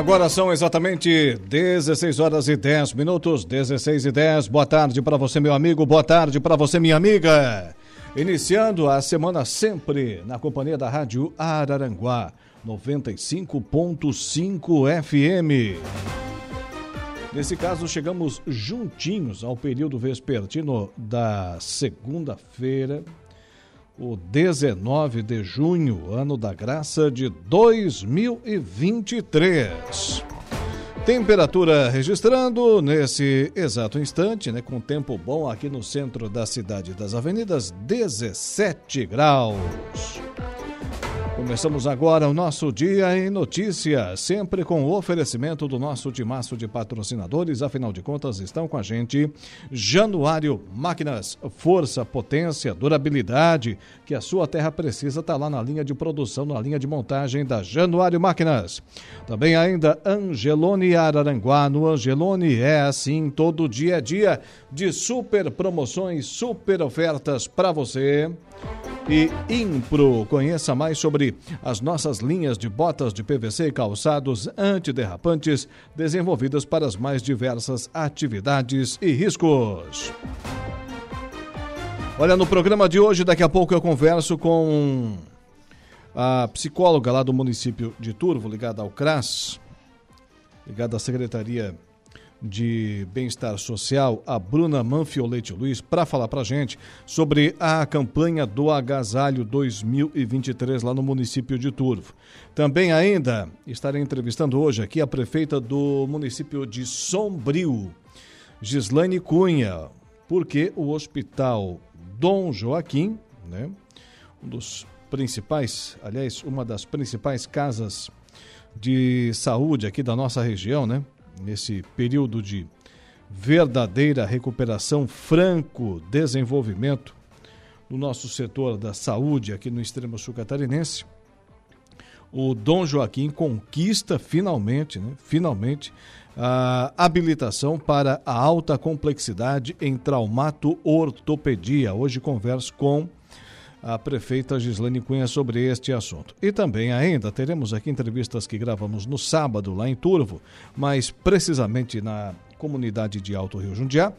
Agora são exatamente 16 horas e 10 minutos, 16 e 10. Boa tarde para você, meu amigo. Boa tarde para você, minha amiga. Iniciando a semana sempre na companhia da Rádio Araranguá, 95.5 FM. Nesse caso, chegamos juntinhos ao período vespertino da segunda-feira, o 19 de junho, ano da graça de 2023. Temperatura registrando nesse exato instante, né, com tempo bom aqui no centro da cidade das avenidas, 17 graus. Começamos agora o nosso Dia em Notícia, sempre com o oferecimento do nosso timaço de patrocinadores. Afinal de contas, estão com a gente Januário Máquinas, força, potência, durabilidade, que a sua terra precisa está lá na linha de produção, na linha de montagem da Januário Máquinas. Também ainda Angelone Araranguá. No Angelone é assim todo dia a dia de super promoções, super ofertas para você e Impro. Conheça mais sobre as nossas linhas de botas de PVC e calçados antiderrapantes desenvolvidas para as mais diversas atividades e riscos. Olha, no programa de hoje, daqui a pouco eu converso com a psicóloga lá do município de Turvo, ligada ao CRAS, ligada à Secretaria de Bem-Estar Social, a Bruna Manfiolete Luiz, para falar para gente sobre a campanha do Agasalho 2023 lá no município de Turvo. Também ainda estarei entrevistando hoje aqui a prefeita do município de Sombrio, Gislaine Cunha, porque o Hospital Dom Joaquim, né, um dos principais, aliás, uma das principais casas de saúde aqui da nossa região, né? Nesse período de verdadeira recuperação, franco desenvolvimento no nosso setor da saúde aqui no extremo sul catarinense, o Dom Joaquim conquista finalmente, né, finalmente, a habilitação para a alta complexidade em traumato ortopedia. Hoje converso com a prefeita Gislane Cunha sobre este assunto. E também ainda teremos aqui entrevistas que gravamos no sábado lá em Turvo, mas precisamente na comunidade de Alto Rio Jundiá,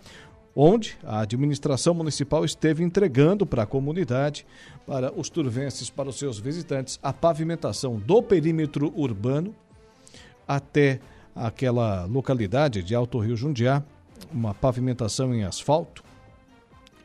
onde a administração municipal esteve entregando para a comunidade, para os turvenses, para os seus visitantes, a pavimentação do perímetro urbano até aquela localidade de Alto Rio Jundiá, uma pavimentação em asfalto,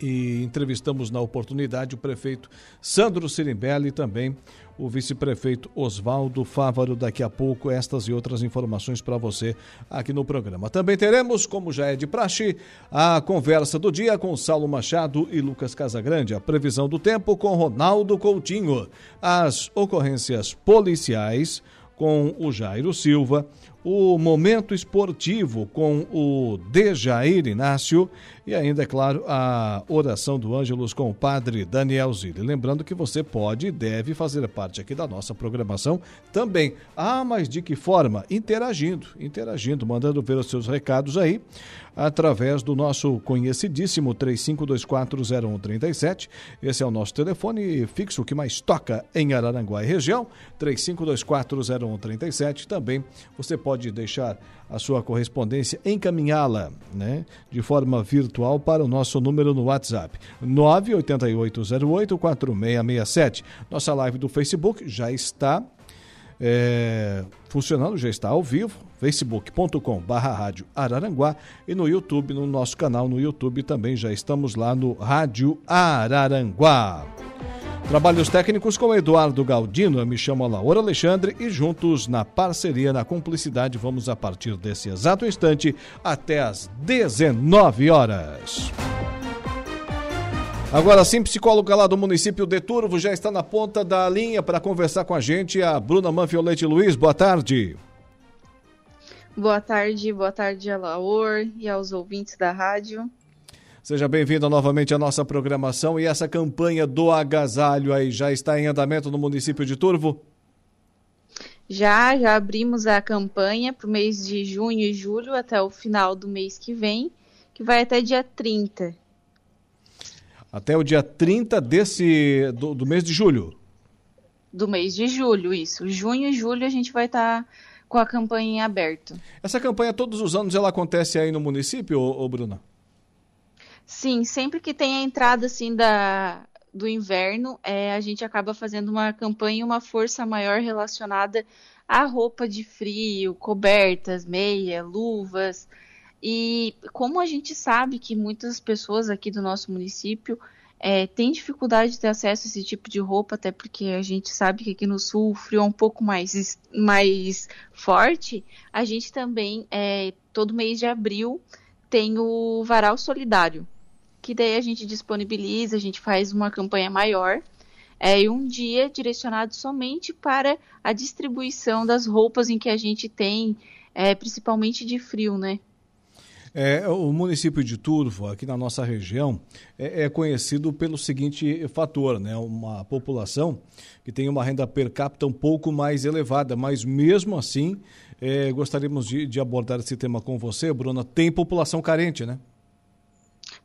e entrevistamos na oportunidade o prefeito Sandro Sirimbelli e também o vice-prefeito Oswaldo Fávaro. Daqui a pouco, estas e outras informações para você aqui no programa. Também teremos, como já é de praxe, a conversa do dia com Saulo Machado e Lucas Casagrande, a previsão do tempo com Ronaldo Coutinho, as ocorrências policiais com o Jairo Silva, o momento esportivo com o Dejair Inácio e ainda, é claro, a oração do Ângelos com o padre Daniel Zilli. Lembrando que você pode e deve fazer parte aqui da nossa programação também. Ah, mas de que forma? Interagindo, interagindo, mandando ver os seus recados aí através do nosso conhecidíssimo 35240137. Esse é o nosso telefone fixo que mais toca em Araranguá e região, 35240137. Também você pode deixar a sua correspondência, encaminhá-la né, de forma virtual para o nosso número no WhatsApp, 988084667. Nossa live do Facebook já está é, funcionando, já está ao vivo, facebook.com rádio Araranguá e no YouTube, no nosso canal no YouTube também já estamos lá no Rádio Araranguá. Trabalhos técnicos com Eduardo Galdino, eu me chamo Laura Alexandre e juntos na parceria, na cumplicidade, vamos a partir desse exato instante até às 19 horas. Agora sim, psicóloga lá do município de Turvo já está na ponta da linha para conversar com a gente, a Bruna Manfiolete Luiz. Boa tarde. Boa tarde, boa tarde a Laor e aos ouvintes da rádio. Seja bem-vindo novamente à nossa programação e essa campanha do agasalho aí já está em andamento no município de Turvo? Já, já abrimos a campanha para o mês de junho e julho até o final do mês que vem, que vai até dia 30. Até o dia 30 desse, do, do mês de julho? Do mês de julho, isso. Junho e julho a gente vai estar tá com a campanha em aberto. Essa campanha todos os anos ela acontece aí no município, ô, ô Bruna? Sim, sempre que tem a entrada assim da, do inverno, é, a gente acaba fazendo uma campanha, uma força maior relacionada à roupa de frio, cobertas, meia, luvas. E como a gente sabe que muitas pessoas aqui do nosso município é, têm dificuldade de ter acesso a esse tipo de roupa, até porque a gente sabe que aqui no sul o frio é um pouco mais, mais forte, a gente também, é, todo mês de abril, tem o Varal Solidário que daí a gente disponibiliza, a gente faz uma campanha maior é, e um dia direcionado somente para a distribuição das roupas em que a gente tem, é, principalmente de frio, né? É, o município de Turvo, aqui na nossa região, é, é, conhecido pelo seguinte fator, né? Uma população que tem uma renda per capita um pouco mais elevada, mas mesmo assim, é, gostaríamos de, de abordar esse tema com você, Bruna. Tem população carente, né?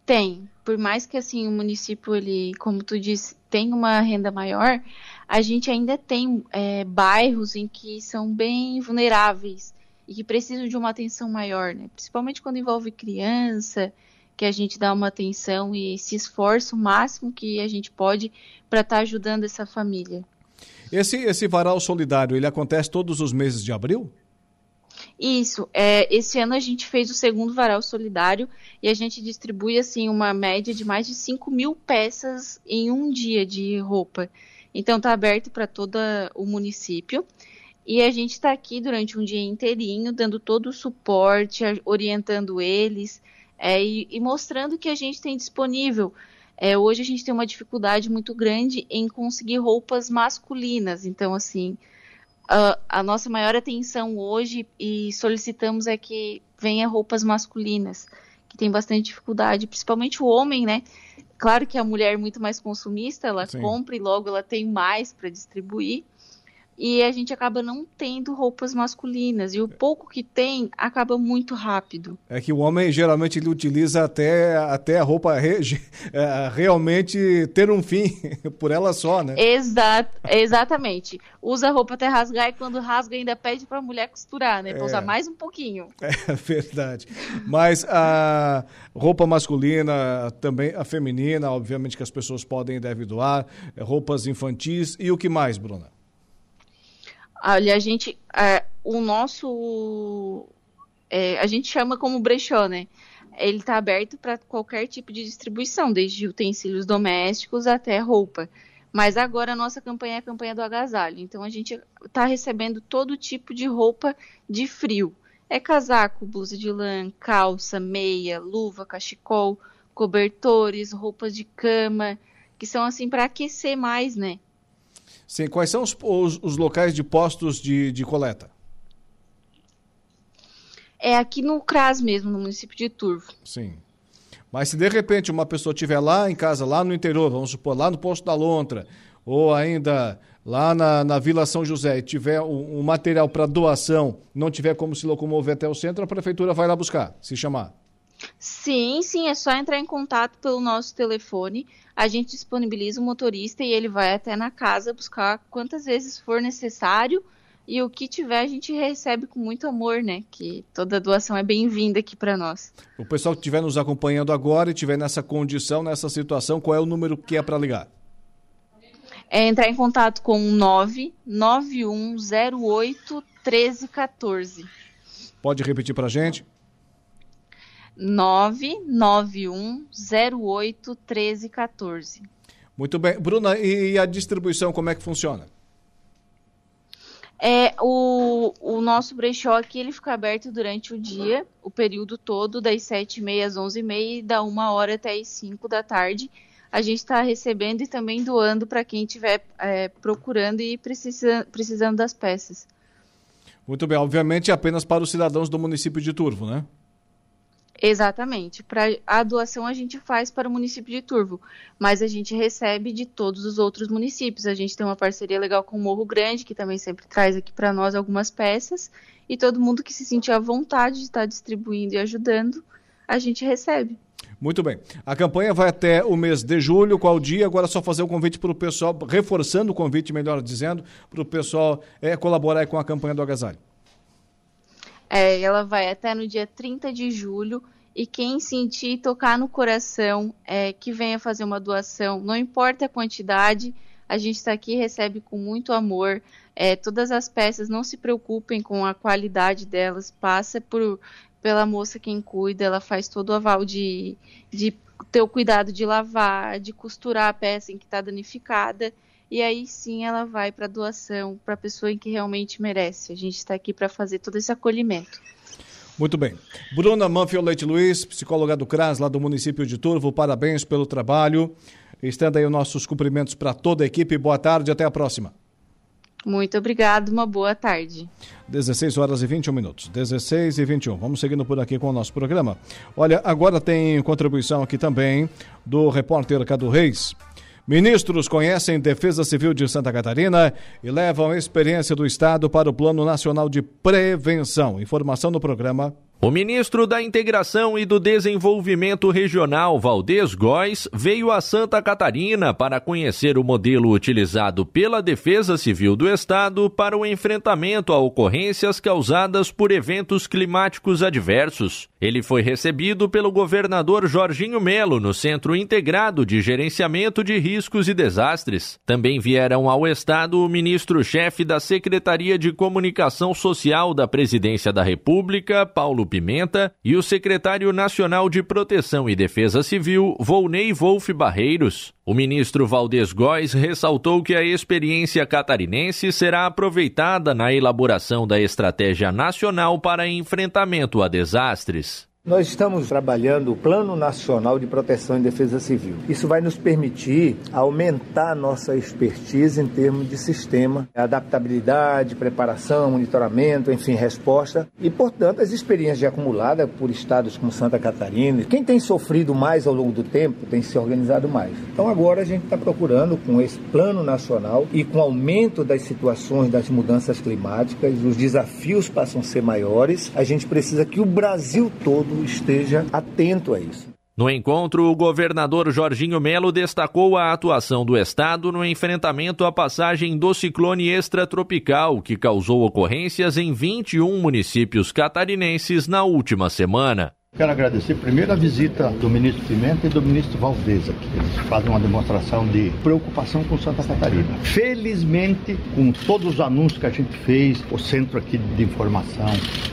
Tem. Por mais que assim o município, ele, como tu disse, tem uma renda maior, a gente ainda tem é, bairros em que são bem vulneráveis e que precisam de uma atenção maior, né? Principalmente quando envolve criança, que a gente dá uma atenção e se esforça o máximo que a gente pode para estar tá ajudando essa família. Esse, esse varal solidário, ele acontece todos os meses de abril? Isso. É, esse ano a gente fez o segundo varal solidário e a gente distribui assim uma média de mais de 5 mil peças em um dia de roupa. Então está aberto para todo o município. E a gente está aqui durante um dia inteirinho, dando todo o suporte, orientando eles é, e, e, mostrando que a gente tem disponível. É, hoje a gente tem uma dificuldade muito grande em conseguir roupas masculinas. Então, assim, a, a nossa maior atenção hoje e solicitamos é que venha roupas masculinas, que tem bastante dificuldade, principalmente o homem, né? Claro que a mulher é muito mais consumista, ela Sim. compra e logo ela tem mais para distribuir e a gente acaba não tendo roupas masculinas. E o pouco que tem acaba muito rápido. É que o homem geralmente ele utiliza até, até a roupa re, é, realmente ter um fim por ela só, né? Exato, exatamente. Usa a roupa até rasgar e quando rasga ainda pede para a mulher costurar, né? Para é. usar mais um pouquinho. É verdade. Mas a roupa masculina, também a feminina, obviamente que as pessoas podem e devem doar, roupas infantis e o que mais, Bruna? Olha, a gente. É, o nosso. É, a gente chama como brechó, né? Ele está aberto para qualquer tipo de distribuição, desde utensílios domésticos até roupa. Mas agora a nossa campanha é a campanha do agasalho. Então a gente está recebendo todo tipo de roupa de frio. É casaco, blusa de lã, calça, meia, luva, cachecol, cobertores, roupas de cama, que são assim para aquecer mais, né? Sim, quais são os, os, os locais de postos de, de coleta? É aqui no CRAS mesmo, no município de Turvo. Sim. Mas se de repente uma pessoa estiver lá em casa, lá no interior, vamos supor, lá no posto da Lontra, ou ainda lá na, na Vila São José, e tiver um, um material para doação, não tiver como se locomover até o centro, a prefeitura vai lá buscar, se chamar. Sim, sim, é só entrar em contato pelo nosso telefone. A gente disponibiliza o motorista e ele vai até na casa buscar quantas vezes for necessário. E o que tiver a gente recebe com muito amor, né? Que toda doação é bem-vinda aqui para nós. O pessoal que estiver nos acompanhando agora e estiver nessa condição, nessa situação, qual é o número que é para ligar? É entrar em contato com 99108 1314. Pode repetir para a gente? 991081314. Muito bem. Bruna, e a distribuição, como é que funciona? É, o, o nosso brechó aqui ele fica aberto durante o dia, o período todo, das 7h30 às 11h30 e da 1 hora até as 5 da tarde. A gente está recebendo e também doando para quem estiver é, procurando e precisa, precisando das peças. Muito bem, obviamente apenas para os cidadãos do município de Turvo, né? Exatamente. Para a doação a gente faz para o município de Turvo, mas a gente recebe de todos os outros municípios. A gente tem uma parceria legal com o Morro Grande, que também sempre traz aqui para nós algumas peças, e todo mundo que se sentir à vontade de estar distribuindo e ajudando, a gente recebe. Muito bem. A campanha vai até o mês de julho. Qual dia? Agora é só fazer o um convite para o pessoal, reforçando o convite, melhor dizendo, para o pessoal é, colaborar com a campanha do agasalho. É, ela vai até no dia 30 de julho. E quem sentir tocar no coração, é, que venha fazer uma doação, não importa a quantidade, a gente está aqui recebe com muito amor. É, todas as peças, não se preocupem com a qualidade delas, passa por, pela moça quem cuida, ela faz todo o aval de, de ter o cuidado de lavar, de costurar a peça em que está danificada e aí sim ela vai para doação para a pessoa em que realmente merece. A gente está aqui para fazer todo esse acolhimento. Muito bem. Bruna Manfio Leite Luiz, psicóloga do CRAS, lá do município de Turvo, parabéns pelo trabalho. Estenda aí os nossos cumprimentos para toda a equipe. Boa tarde, até a próxima. Muito obrigado, uma boa tarde. 16 horas e 21 minutos. 16 e 21. Vamos seguindo por aqui com o nosso programa. Olha, agora tem contribuição aqui também do repórter Cadu Reis. Ministros conhecem Defesa Civil de Santa Catarina e levam a experiência do Estado para o Plano Nacional de Prevenção. Informação no programa o ministro da Integração e do Desenvolvimento Regional, Valdez Góes, veio a Santa Catarina para conhecer o modelo utilizado pela Defesa Civil do Estado para o enfrentamento a ocorrências causadas por eventos climáticos adversos. Ele foi recebido pelo governador Jorginho Melo no Centro Integrado de Gerenciamento de Riscos e Desastres. Também vieram ao Estado o ministro-chefe da Secretaria de Comunicação Social da Presidência da República, Paulo Pimenta, e o secretário nacional de Proteção e Defesa Civil, Volney Wolf Barreiros. O ministro Valdez Góes ressaltou que a experiência catarinense será aproveitada na elaboração da Estratégia Nacional para Enfrentamento a Desastres. Nós estamos trabalhando o Plano Nacional de Proteção e Defesa Civil. Isso vai nos permitir aumentar nossa expertise em termos de sistema, adaptabilidade, preparação, monitoramento, enfim, resposta. E, portanto, as experiências acumuladas por estados como Santa Catarina, quem tem sofrido mais ao longo do tempo tem se organizado mais. Então, agora a gente está procurando, com esse Plano Nacional e com o aumento das situações das mudanças climáticas, os desafios passam a ser maiores, a gente precisa que o Brasil todo esteja atento a isso. No encontro, o governador Jorginho Melo destacou a atuação do Estado no enfrentamento à passagem do ciclone extratropical, que causou ocorrências em 21 municípios catarinenses na última semana. Quero agradecer primeiro a visita do ministro Pimenta e do ministro Valdez aqui. Eles fazem uma demonstração de preocupação com Santa Catarina. Felizmente, com todos os anúncios que a gente fez, o centro aqui de informação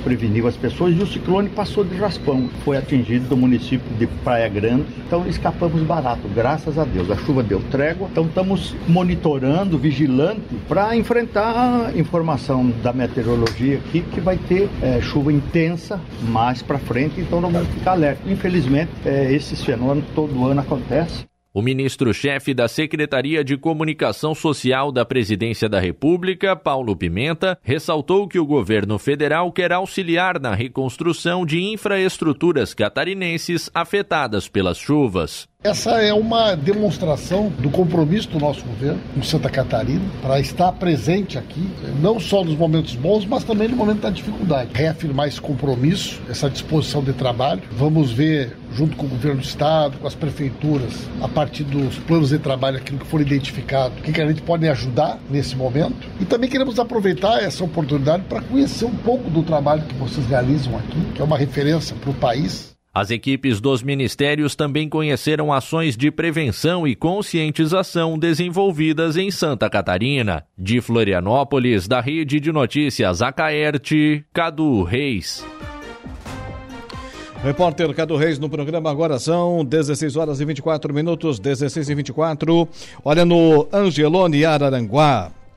preveniu as pessoas e o ciclone passou de raspão. Foi atingido do município de Praia Grande. Então escapamos barato, graças a Deus. A chuva deu trégua. Então estamos monitorando, vigilante para enfrentar a informação da meteorologia aqui que vai ter é, chuva intensa mais para frente. Então todo mundo fica alerta. Infelizmente, é, esses fenômenos todo ano acontecem. O ministro-chefe da Secretaria de Comunicação Social da Presidência da República, Paulo Pimenta, ressaltou que o governo federal quer auxiliar na reconstrução de infraestruturas catarinenses afetadas pelas chuvas. Essa é uma demonstração do compromisso do nosso governo com Santa Catarina para estar presente aqui, não só nos momentos bons, mas também no momento da dificuldade. Reafirmar esse compromisso, essa disposição de trabalho. Vamos ver, junto com o governo do Estado, com as prefeituras, a partir dos planos de trabalho, aquilo que for identificado, o que a gente pode ajudar nesse momento. E também queremos aproveitar essa oportunidade para conhecer um pouco do trabalho que vocês realizam aqui, que é uma referência para o país. As equipes dos ministérios também conheceram ações de prevenção e conscientização desenvolvidas em Santa Catarina. De Florianópolis, da Rede de Notícias Acaerte, Cadu Reis. Repórter Cadu Reis no programa agora são 16 horas e 24 minutos, 16 e 24. Olha no Angelone Araranguá.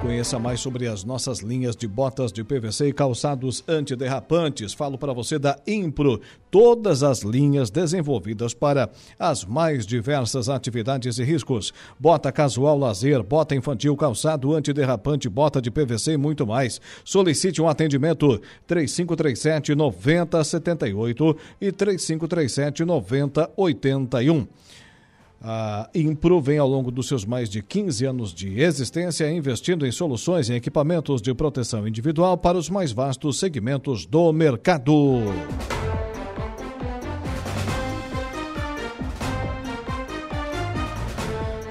Conheça mais sobre as nossas linhas de botas de PVC e calçados antiderrapantes. Falo para você da Impro, todas as linhas desenvolvidas para as mais diversas atividades e riscos. Bota casual lazer, bota infantil, calçado antiderrapante, bota de PVC e muito mais. Solicite um atendimento 3537 9078 e 3537 9081. A Impro vem ao longo dos seus mais de 15 anos de existência investindo em soluções e equipamentos de proteção individual para os mais vastos segmentos do mercado.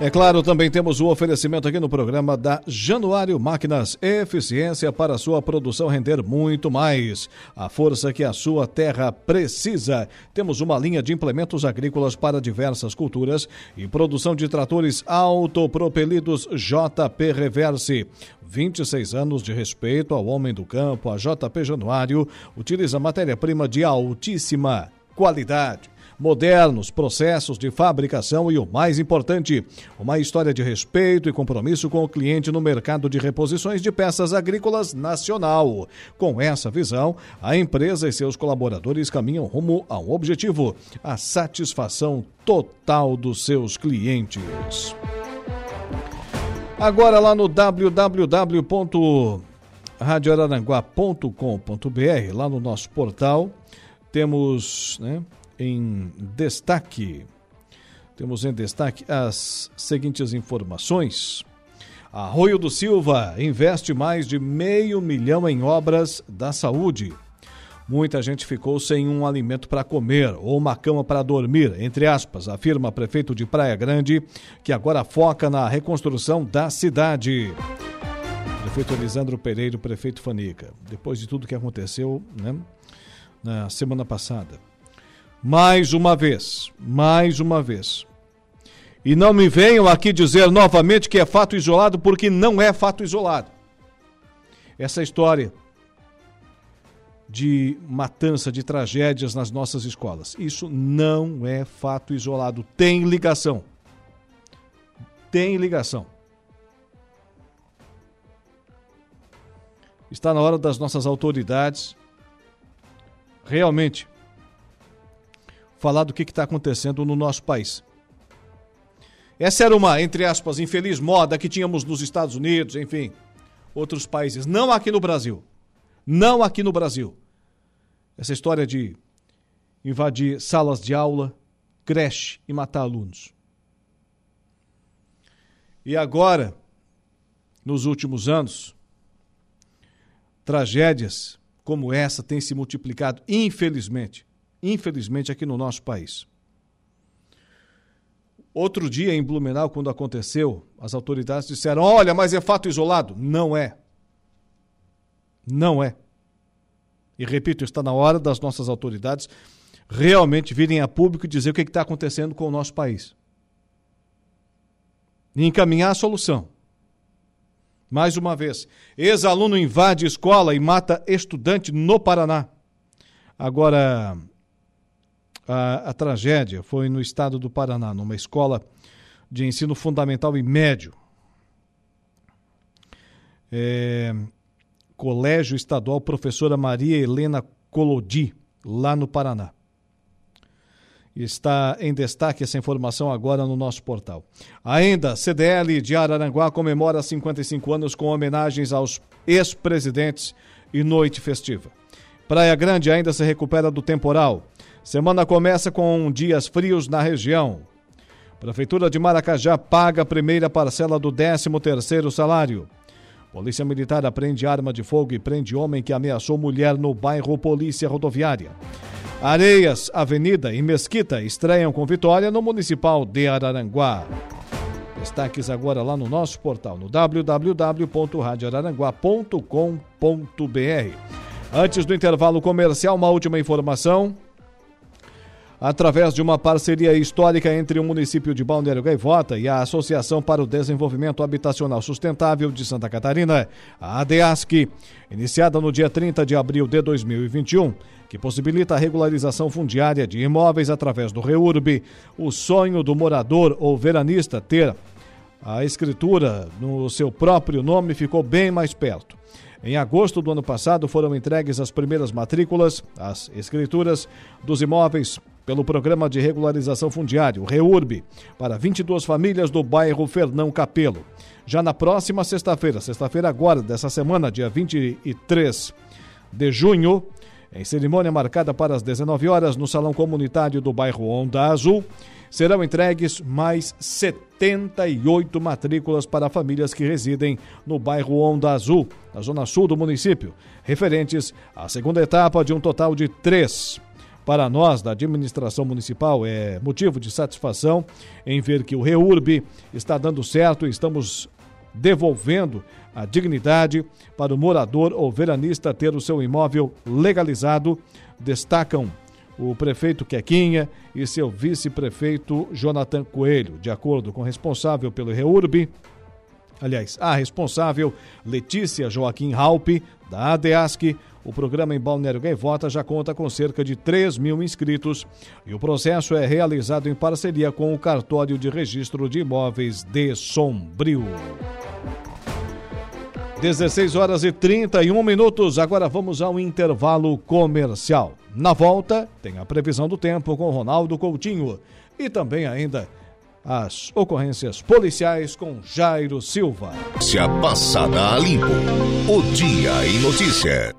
É claro, também temos o oferecimento aqui no programa da Januário Máquinas, eficiência para sua produção render muito mais. A força que a sua terra precisa. Temos uma linha de implementos agrícolas para diversas culturas e produção de tratores autopropelidos JP Reverse. 26 anos de respeito ao homem do campo, a JP Januário utiliza matéria-prima de altíssima qualidade modernos processos de fabricação e o mais importante, uma história de respeito e compromisso com o cliente no mercado de reposições de peças agrícolas nacional. Com essa visão, a empresa e seus colaboradores caminham rumo a um objetivo: a satisfação total dos seus clientes. Agora lá no www.radioararanguá.com.br, lá no nosso portal, temos né, em destaque. Temos em destaque as seguintes informações. Arroio do Silva investe mais de meio milhão em obras da saúde. Muita gente ficou sem um alimento para comer ou uma cama para dormir, entre aspas, afirma prefeito de Praia Grande, que agora foca na reconstrução da cidade. Prefeito Elisandro Pereira, prefeito Fanica. Depois de tudo que aconteceu né, na semana passada. Mais uma vez, mais uma vez. E não me venham aqui dizer novamente que é fato isolado, porque não é fato isolado. Essa história de matança, de tragédias nas nossas escolas. Isso não é fato isolado. Tem ligação. Tem ligação. Está na hora das nossas autoridades realmente falar do que está acontecendo no nosso país. Essa era uma, entre aspas, infeliz moda que tínhamos nos Estados Unidos, enfim, outros países. Não aqui no Brasil. Não aqui no Brasil. Essa história de invadir salas de aula, creche e matar alunos. E agora, nos últimos anos, tragédias como essa têm se multiplicado, infelizmente infelizmente, aqui no nosso país. Outro dia em Blumenau, quando aconteceu, as autoridades disseram: olha, mas é fato isolado. Não é. Não é. E repito, está na hora das nossas autoridades realmente virem a público e dizer o que está acontecendo com o nosso país. E encaminhar a solução. Mais uma vez, ex-aluno invade escola e mata estudante no Paraná. Agora, a, a tragédia foi no estado do Paraná, numa escola de ensino fundamental e médio. É, Colégio Estadual Professora Maria Helena Colodi, lá no Paraná. Está em destaque essa informação agora no nosso portal. Ainda, CDL de Araranguá comemora 55 anos com homenagens aos ex-presidentes e noite festiva. Praia Grande ainda se recupera do temporal. Semana começa com dias frios na região. Prefeitura de Maracajá paga a primeira parcela do 13º salário. Polícia Militar aprende arma de fogo e prende homem que ameaçou mulher no bairro Polícia Rodoviária. Areias, Avenida e Mesquita estreiam com vitória no Municipal de Araranguá. Destaques agora lá no nosso portal, no www.radioararanguá.com.br. Antes do intervalo comercial, uma última informação através de uma parceria histórica entre o município de Balneário Gaivota e a Associação para o Desenvolvimento Habitacional Sustentável de Santa Catarina, a ADEASC, iniciada no dia 30 de abril de 2021, que possibilita a regularização fundiária de imóveis através do REURB, o sonho do morador ou veranista ter a escritura no seu próprio nome ficou bem mais perto. Em agosto do ano passado foram entregues as primeiras matrículas, as escrituras dos imóveis pelo Programa de Regularização Fundiário, REURB, para 22 famílias do bairro Fernão Capelo. Já na próxima sexta-feira, sexta-feira agora, dessa semana, dia 23 de junho, em cerimônia marcada para as 19 horas no Salão Comunitário do bairro Onda Azul, serão entregues mais 78 matrículas para famílias que residem no bairro Onda Azul, na zona sul do município, referentes à segunda etapa de um total de três. Para nós, da administração municipal, é motivo de satisfação em ver que o REURB está dando certo e estamos devolvendo a dignidade para o morador ou veranista ter o seu imóvel legalizado, destacam o prefeito Quequinha e seu vice-prefeito Jonathan Coelho. De acordo com o responsável pelo REURB, aliás, a responsável Letícia Joaquim Raupe, da ADEASC, o programa em Balneário Gaivota já conta com cerca de 3 mil inscritos e o processo é realizado em parceria com o Cartório de Registro de Imóveis de Sombrio. 16 horas e 31 minutos. Agora vamos ao intervalo comercial. Na volta, tem a previsão do tempo com Ronaldo Coutinho e também ainda as ocorrências policiais com Jairo Silva. Se a passada a limpo. O Dia em Notícia.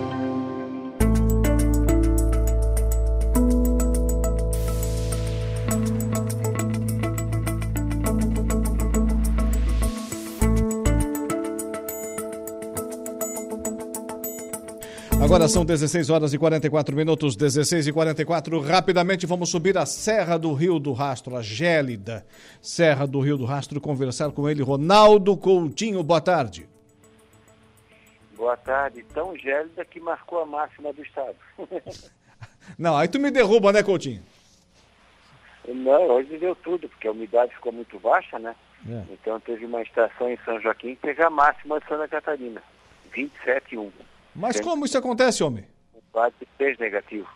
Agora são 16 horas e 44 minutos, 16 e 44. Rapidamente vamos subir a Serra do Rio do Rastro, a gélida Serra do Rio do Rastro, conversar com ele, Ronaldo Coutinho. Boa tarde. Boa tarde. Tão gélida que marcou a máxima do estado. Não, aí tu me derruba, né, Coutinho? Não, hoje deu tudo, porque a umidade ficou muito baixa, né? É. Então teve uma estação em São Joaquim que teve a máxima de Santa Catarina, 27,1. Mas como isso acontece, homem? Quase de 6 negativo.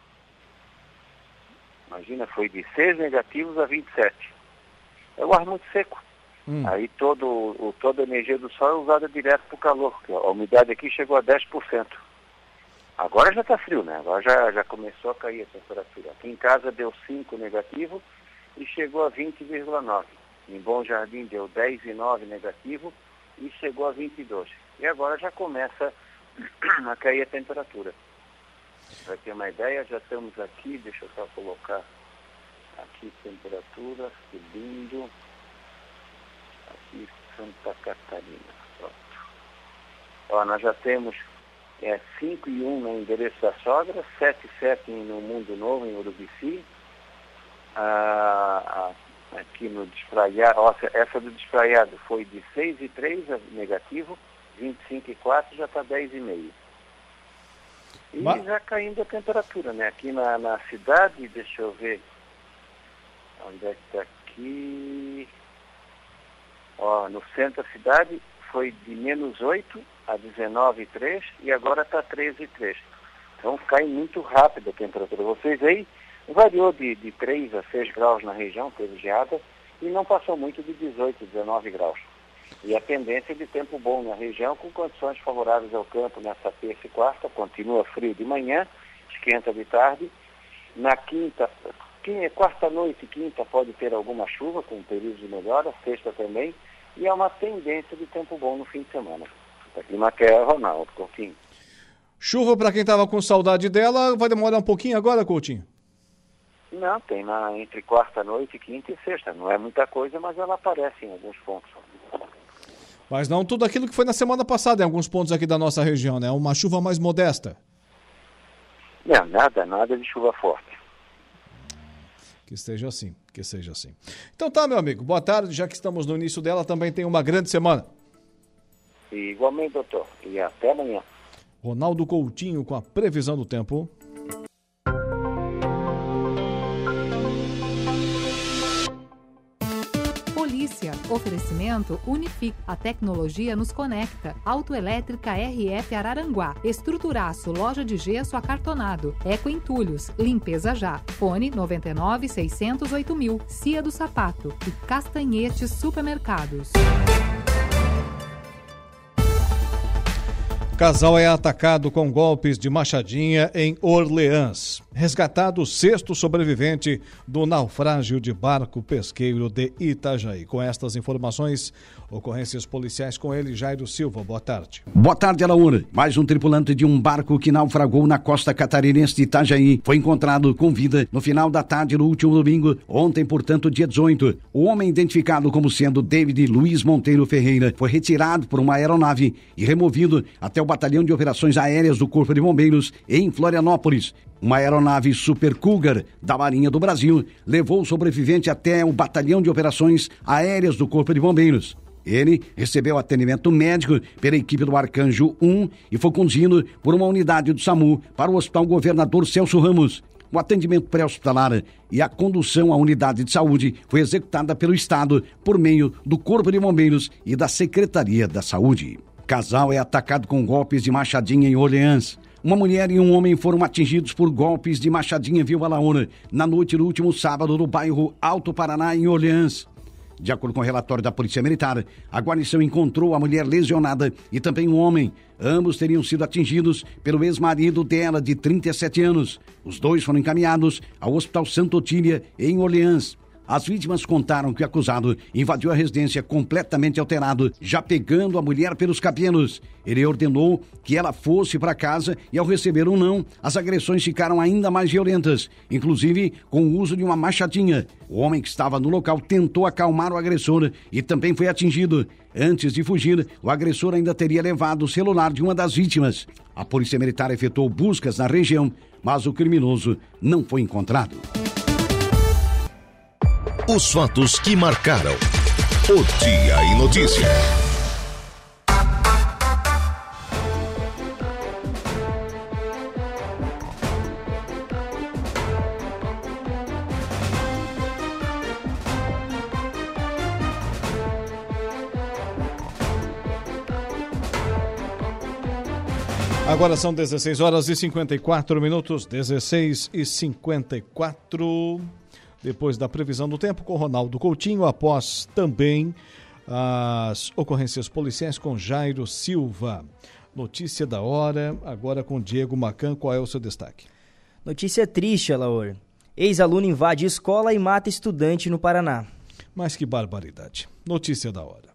Imagina, foi de 6 negativos a 27. É um ar muito seco. Hum. Aí todo, o, toda a energia do sol é usada direto para o calor. A umidade aqui chegou a 10%. Agora já está frio, né? Agora já, já começou a cair a temperatura. Aqui em casa deu 5 negativo e chegou a 20,9. Em Bom Jardim deu 10,9 negativo e chegou a 22. E agora já começa a cair a temperatura. Para ter uma ideia, já estamos aqui, deixa eu só colocar aqui temperatura, subindo, aqui Santa Catarina. Pronto. Ó, nós já temos é, 5 e 1 no endereço da sogra, 7 e 7 no Mundo Novo, em Urubici. Ah, aqui no despraiado, essa do despraiado foi de 6 e 3 negativo, 25,4 já está 10,5. E Mas... já caindo a temperatura, né? Aqui na, na cidade, deixa eu ver. Onde é que está aqui? Ó, no centro da cidade foi de menos 8 a 19,3 e agora está 13,3. Então cai muito rápido a temperatura. Vocês aí variou de, de 3 a 6 graus na região, teve geada, e não passou muito de 18, 19 graus. E a tendência de tempo bom na região, com condições favoráveis ao campo nessa terça e quarta, continua frio de manhã, esquenta de tarde. Na quinta, quarta-noite e quinta pode ter alguma chuva, com período de melhora, sexta também, e é uma tendência de tempo bom no fim de semana. Aqui na Terra, Ronaldo Coutinho. Chuva para quem estava com saudade dela, vai demorar um pouquinho agora, Coutinho? Não, tem na, entre quarta-noite, quinta e sexta. Não é muita coisa, mas ela aparece em alguns pontos. Mas não tudo aquilo que foi na semana passada em alguns pontos aqui da nossa região, né? Uma chuva mais modesta. Não, nada, nada de chuva forte. Que seja assim, que seja assim. Então tá, meu amigo, boa tarde. Já que estamos no início dela, também tem uma grande semana. E igualmente, doutor. E até amanhã. Ronaldo Coutinho com a previsão do tempo. Oferecimento Unific. A tecnologia nos conecta. Autoelétrica RF Araranguá. Estruturaço Loja de Gesso Acartonado. Eco Entulhos. Limpeza Já. Fone 99 608 mil. Cia do Sapato. E Castanhetes Supermercados. Casal é atacado com golpes de machadinha em Orleans. Resgatado o sexto sobrevivente do naufrágio de barco pesqueiro de Itajaí. Com estas informações, Ocorrências policiais com ele, Jairo Silva. Boa tarde. Boa tarde, Alaúna. Mais um tripulante de um barco que naufragou na costa catarinense de Itajaí foi encontrado com vida no final da tarde no último domingo, ontem, portanto, dia 18. O homem identificado como sendo David Luiz Monteiro Ferreira foi retirado por uma aeronave e removido até o Batalhão de Operações Aéreas do Corpo de Bombeiros em Florianópolis. Uma aeronave Super Cougar da Marinha do Brasil levou o sobrevivente até o Batalhão de Operações Aéreas do Corpo de Bombeiros. Ele recebeu atendimento médico pela equipe do Arcanjo 1 e foi conduzido por uma unidade do SAMU para o Hospital Governador Celso Ramos. O atendimento pré-hospitalar e a condução à unidade de saúde foi executada pelo Estado por meio do Corpo de Bombeiros e da Secretaria da Saúde. Casal é atacado com golpes de machadinha em Orleans. Uma mulher e um homem foram atingidos por golpes de machadinha Viu Balaona na noite do último sábado no bairro Alto Paraná, em Orleans. De acordo com o relatório da Polícia Militar, a guarnição encontrou a mulher lesionada e também um homem. Ambos teriam sido atingidos pelo ex-marido dela, de 37 anos. Os dois foram encaminhados ao Hospital Santo Otília, em Orleans. As vítimas contaram que o acusado invadiu a residência completamente alterado, já pegando a mulher pelos cabelos. Ele ordenou que ela fosse para casa e, ao receber um não, as agressões ficaram ainda mais violentas, inclusive com o uso de uma machadinha. O homem que estava no local tentou acalmar o agressor e também foi atingido. Antes de fugir, o agressor ainda teria levado o celular de uma das vítimas. A Polícia Militar efetuou buscas na região, mas o criminoso não foi encontrado. Os fatos que marcaram o Dia em Notícia. Agora são 16 horas e 54 minutos, 16 e 54 depois da previsão do tempo com Ronaldo Coutinho, após também as ocorrências policiais com Jairo Silva. Notícia da hora, agora com Diego Macan, qual é o seu destaque? Notícia triste, Alaor. Ex-aluno invade escola e mata estudante no Paraná. Mas que barbaridade. Notícia da hora.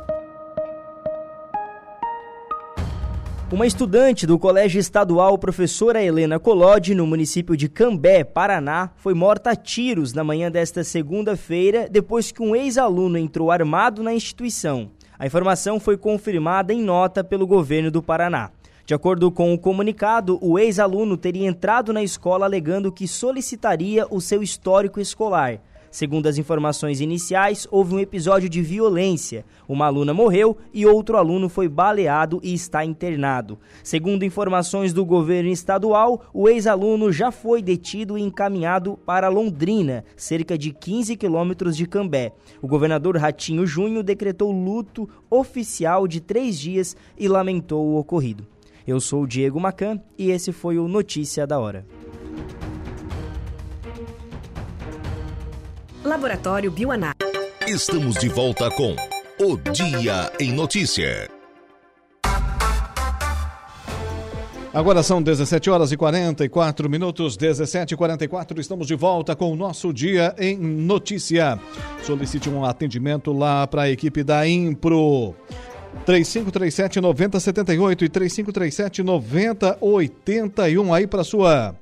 Uma estudante do Colégio Estadual Professora Helena Colodi, no município de Cambé, Paraná, foi morta a tiros na manhã desta segunda-feira, depois que um ex-aluno entrou armado na instituição. A informação foi confirmada em nota pelo governo do Paraná. De acordo com o comunicado, o ex-aluno teria entrado na escola alegando que solicitaria o seu histórico escolar. Segundo as informações iniciais, houve um episódio de violência. Uma aluna morreu e outro aluno foi baleado e está internado. Segundo informações do governo estadual, o ex-aluno já foi detido e encaminhado para Londrina, cerca de 15 quilômetros de Cambé. O governador Ratinho Júnior decretou luto oficial de três dias e lamentou o ocorrido. Eu sou o Diego Macan e esse foi o Notícia da Hora. Laboratório Bioanálise. Estamos de volta com O Dia em Notícia. Agora são 17 horas e 44 minutos, 17 e 44. Estamos de volta com o nosso Dia em Notícia. Solicite um atendimento lá para a equipe da Impro. 3537 9078 e 3537 9081 aí para sua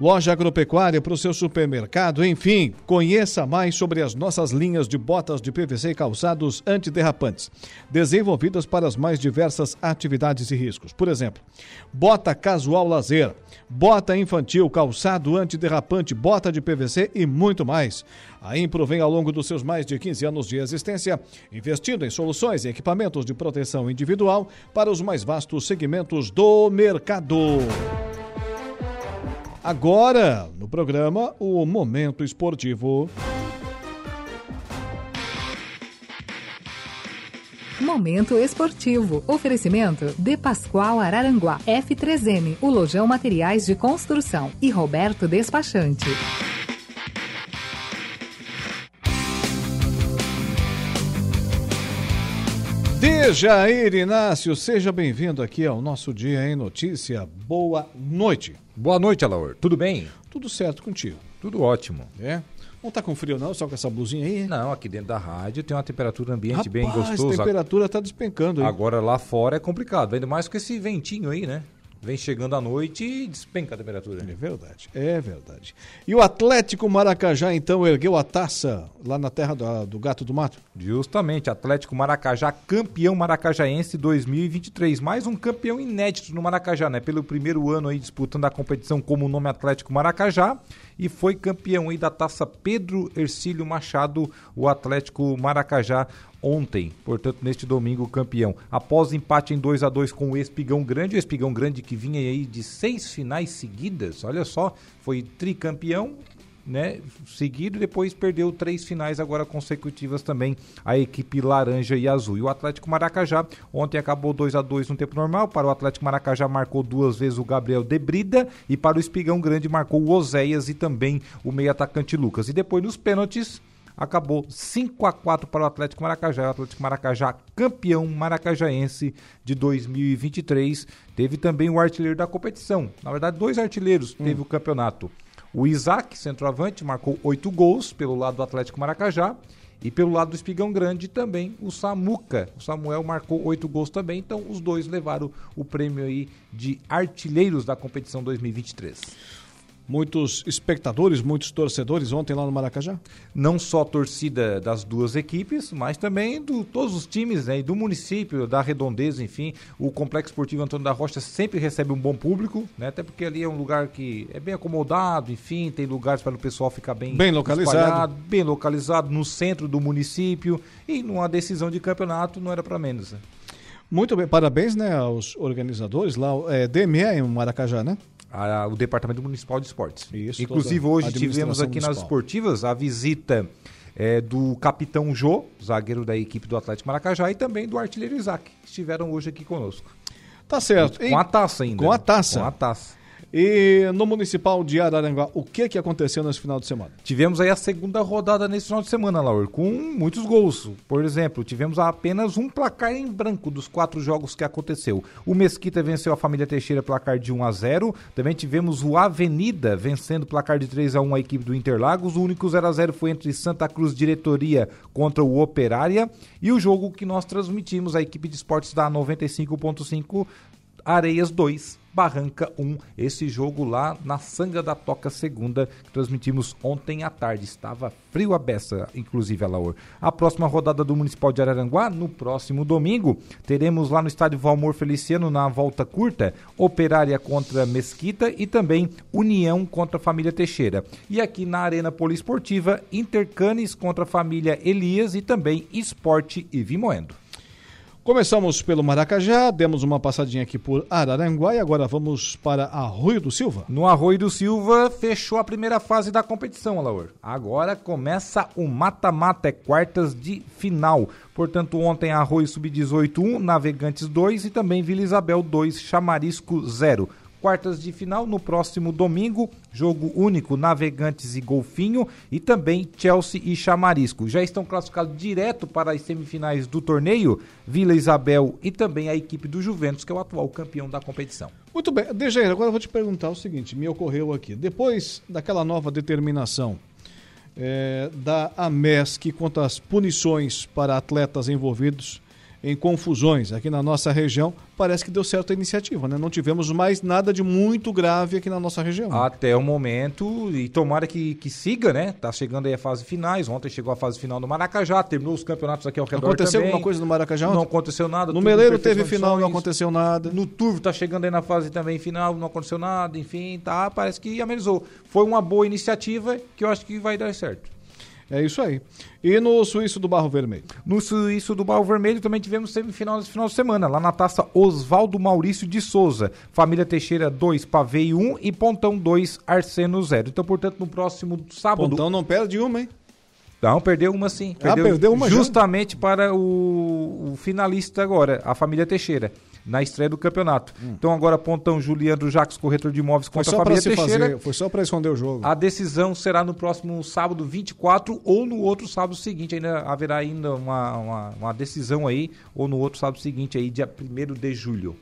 loja agropecuária para o seu supermercado, enfim, conheça mais sobre as nossas linhas de botas de PVC e calçados antiderrapantes, desenvolvidas para as mais diversas atividades e riscos. Por exemplo, bota casual lazer, bota infantil, calçado antiderrapante, bota de PVC e muito mais. A Impro vem ao longo dos seus mais de 15 anos de existência investindo em soluções e equipamentos de proteção individual para os mais vastos segmentos do mercado. Agora, no programa, o Momento Esportivo. Momento Esportivo. Oferecimento De Pascoal Araranguá. F3M, o Lojão Materiais de Construção. E Roberto Despachante. Dejair Inácio, seja bem-vindo aqui ao nosso Dia em Notícia. Boa noite. Boa noite, Alaor. Tudo bem? Tudo certo contigo. Tudo ótimo. É? Não tá com frio não, só com essa blusinha aí? Não, aqui dentro da rádio tem uma temperatura ambiente Rapaz, bem gostosa. a temperatura tá despencando. Agora lá fora é complicado, ainda mais com esse ventinho aí, né? Vem chegando à noite e despenca a temperatura. É verdade, é verdade. E o Atlético Maracajá, então, ergueu a taça lá na terra do, do Gato do Mato? Justamente, Atlético Maracajá, campeão maracajaense 2023. Mais um campeão inédito no Maracajá, né? Pelo primeiro ano aí disputando a competição como o nome Atlético Maracajá e foi campeão aí da taça Pedro Ercílio Machado, o Atlético Maracajá ontem, portanto neste domingo campeão. Após empate em 2 a 2 com o Espigão Grande, o Espigão Grande que vinha aí de seis finais seguidas, olha só, foi tricampeão né, seguido, depois perdeu três finais agora consecutivas também a equipe laranja e azul. E o Atlético Maracajá ontem acabou 2 a 2 no tempo normal. Para o Atlético Maracajá marcou duas vezes o Gabriel Debrida e para o Espigão Grande marcou o Oséias e também o meio atacante Lucas. E depois nos pênaltis acabou 5 a 4 para o Atlético Maracajá. O Atlético Maracajá, campeão maracajaense de 2023. Teve também o artilheiro da competição. Na verdade, dois artilheiros hum. teve o campeonato. O Isaac, centroavante, marcou oito gols pelo lado do Atlético Maracajá. E pelo lado do Espigão Grande também o Samuca. O Samuel marcou oito gols também, então os dois levaram o prêmio aí de artilheiros da competição 2023 muitos espectadores, muitos torcedores ontem lá no Maracajá? Não só a torcida das duas equipes, mas também do todos os times né, do município, da Redondeza, enfim. O Complexo Esportivo Antônio da Rocha sempre recebe um bom público, né, até porque ali é um lugar que é bem acomodado, enfim, tem lugares para o pessoal ficar bem, bem localizado, bem localizado no centro do município e numa decisão de campeonato não era para menos. Né? Muito bem, parabéns né, aos organizadores lá, é, DME em Maracajá, né? A, o Departamento Municipal de Esportes. Isso, Inclusive, hoje tivemos aqui municipal. nas esportivas a visita é, do capitão Jô, zagueiro da equipe do Atlético Maracajá, e também do artilheiro Isaac, que estiveram hoje aqui conosco. Tá certo. Com a taça ainda. Com a taça. Com a taça. E no Municipal de Araranguá, o que que aconteceu nesse final de semana? Tivemos aí a segunda rodada nesse final de semana, Laur, com muitos gols. Por exemplo, tivemos apenas um placar em branco dos quatro jogos que aconteceu. O Mesquita venceu a família Teixeira placar de 1 a 0. Também tivemos o Avenida vencendo placar de 3 a 1 a equipe do Interlagos. O único 0 a 0 foi entre Santa Cruz Diretoria contra o Operária e o jogo que nós transmitimos a equipe de esportes da 95.5 Areias 2 Barranca 1. Esse jogo lá na Sanga da Toca Segunda, que transmitimos ontem à tarde. Estava frio a beça, inclusive, a Laor. A próxima rodada do Municipal de Araranguá, no próximo domingo, teremos lá no estádio Valmor Feliciano, na volta curta, Operária contra Mesquita e também União contra a família Teixeira. E aqui na Arena Poliesportiva, Intercanes contra a família Elias e também Esporte e Vimoendo. Começamos pelo Maracajá, demos uma passadinha aqui por Araranguá e agora vamos para Arroio do Silva. No Arroio do Silva fechou a primeira fase da competição, Alaor. Agora começa o mata-mata, é quartas de final. Portanto, ontem Arroio Sub-18 1, Navegantes 2 e também Vila Isabel 2, Chamarisco 0 quartas de final no próximo domingo, jogo único Navegantes e Golfinho e também Chelsea e Chamarisco. Já estão classificados direto para as semifinais do torneio Vila Isabel e também a equipe do Juventus, que é o atual campeão da competição. Muito bem, Dejair, agora eu vou te perguntar o seguinte, me ocorreu aqui, depois daquela nova determinação é, da AMESC quanto às punições para atletas envolvidos em confusões aqui na nossa região, parece que deu certo a iniciativa, né? Não tivemos mais nada de muito grave aqui na nossa região. Até o momento, e tomara que, que siga, né? Tá chegando aí a fase finais. Ontem chegou a fase final do Maracajá, terminou os campeonatos aqui ao redor Aconteceu também. alguma coisa no Maracajá? Não ontem? aconteceu nada. No Meleiro teve final, não aconteceu nada. No Turvo tá chegando aí na fase também final, não aconteceu nada, enfim, tá, parece que amenizou. Foi uma boa iniciativa que eu acho que vai dar certo. É isso aí. E no Suíço do Barro Vermelho? No Suíço do Barro Vermelho também tivemos semifinal nesse final de semana, lá na taça Oswaldo Maurício de Souza. Família Teixeira 2, Paveio 1 e Pontão 2, Arseno 0. Então, portanto, no próximo sábado. Pontão não perde uma, hein? Não, perdeu uma sim. Ah, perdeu uma já? Justamente para o, o finalista agora, a família Teixeira, na estreia do campeonato. Então agora Pontão Juliano Jacques, corretor de imóveis contra se Teixeira. fazer, foi só para esconder o jogo. A decisão será no próximo sábado 24 ou no outro sábado seguinte. Ainda haverá ainda uma, uma, uma decisão aí, ou no outro sábado seguinte aí, dia 1 de julho.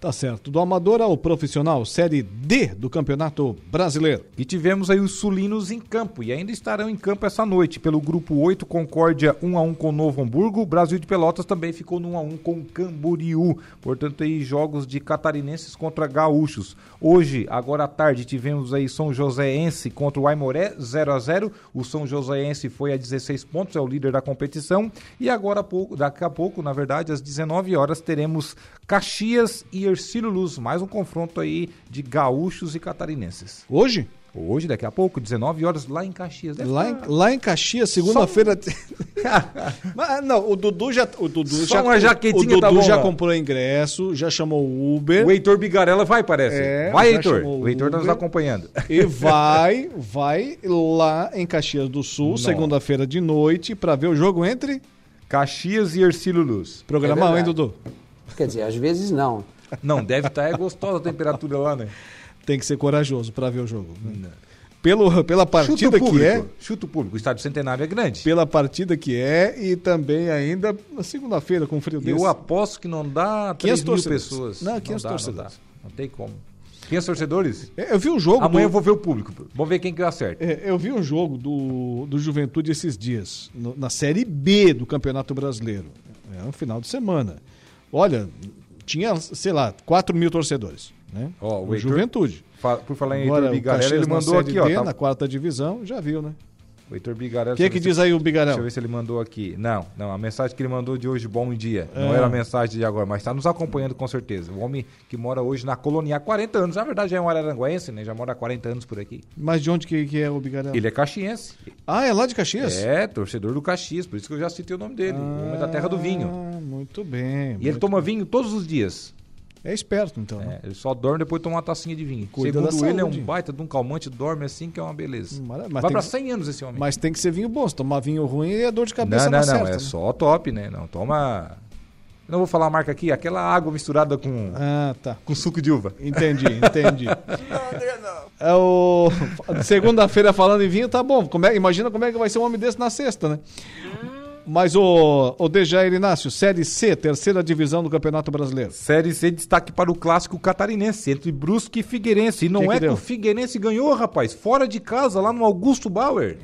Tá certo. Do amador ao profissional, Série D do Campeonato Brasileiro. E tivemos aí os sulinos em campo e ainda estarão em campo essa noite pelo grupo 8, Concórdia 1 a 1 com Novo Hamburgo, Brasil de Pelotas também ficou no 1 a 1 com Camboriú. Portanto, aí jogos de catarinenses contra gaúchos. Hoje, agora à tarde, tivemos aí São Joséense contra o Aimoré 0 a 0. O São Joséense foi a 16 pontos, é o líder da competição. E agora pouco, daqui a pouco, na verdade, às 19 horas teremos Caxias e Ercílio Luz, mais um confronto aí de gaúchos e catarinenses. Hoje? Hoje, daqui a pouco, 19 horas, lá em Caxias. Deve Lá em, lá em Caxias, segunda-feira. Mas, não, o Dudu já. O Dudu Só já, uma jaquetinha o Dudu tá bom, já comprou ingresso, já chamou o Uber. O Heitor Bigarella vai, parece. É, vai, Heitor. O Heitor tá nos acompanhando. E vai, vai lá em Caxias do Sul, segunda-feira de noite, pra ver o jogo entre. Caxias e Ercílio Luz. Programão, É hein. Dudu? Quer dizer, às vezes não. Não, deve estar é gostosa a temperatura lá, né? Tem que ser corajoso pra ver o jogo. né? Pelo, pela partida Chuta o que público. é. Chuta o público. O estádio centenário é grande. Pela partida que é e também ainda na segunda-feira com frio desse. Eu aposto que não dá 3 500 mil torcedores. pessoas. Não, 500 dá, Não, torcedores. dá. não tem como. 500 torcedores? É, Eu vi um jogo. Amanhã do- eu vou ver o público. Vamos ver quem que acerta. É, eu vi um jogo do, do Juventude esses dias, no- na Série B do Campeonato Brasileiro. É um final de semana. Olha, tinha, sei lá, 4 mil torcedores. Né? Ó, o Heitor- Juventude. Por falar em Agora, Heitor Bigarella, ele mandou aqui, ó. D, tá- Na quarta divisão, já viu, né? O Heitor Bigarella. O que deixa que ver diz se- aí o Bigarella? Deixa eu ver se ele mandou aqui. Não, não, a mensagem que ele mandou de hoje, bom dia. Não É. era a mensagem de agora, mas está nos acompanhando com certeza. O homem que mora hoje na colônia há 40 anos. Na verdade, já é um araranguense, né? Já mora há 40 anos por aqui. Mas de onde que, que é o Bigarella? Ele é caxiense. Ah, é lá de Caxias? É, torcedor do Caxias, por isso que eu já citei o nome dele. o homem da terra do vinho. Ah, muito bem. E ele toma vinho todos os dias. É esperto, então. né? É, ele só dorme depois toma uma tacinha de vinho. Cuida Segundo ele, é um baita de um calmante, dorme assim que é uma beleza. Mara- mas Vai que- 100 anos esse homem. Mas tem que ser vinho bom. Se tomar vinho ruim, é dor de cabeça não, não, não, certa, é né? só top, né? Não toma. Não vou falar a marca aqui, aquela água misturada com, Ah, tá. com suco de uva. Entendi, entendi. É o... Segunda-feira falando em vinho, tá bom. Como é- Imagina como é que vai ser um homem desse na sexta, né? Mas o, o Dejair Inácio, Série C, terceira divisão do Campeonato Brasileiro. Série C destaque para o clássico catarinense entre Brusque e Figueirense. E não Que que é que deu? o Figueirense ganhou, rapaz, fora de casa, lá no Augusto Bauer.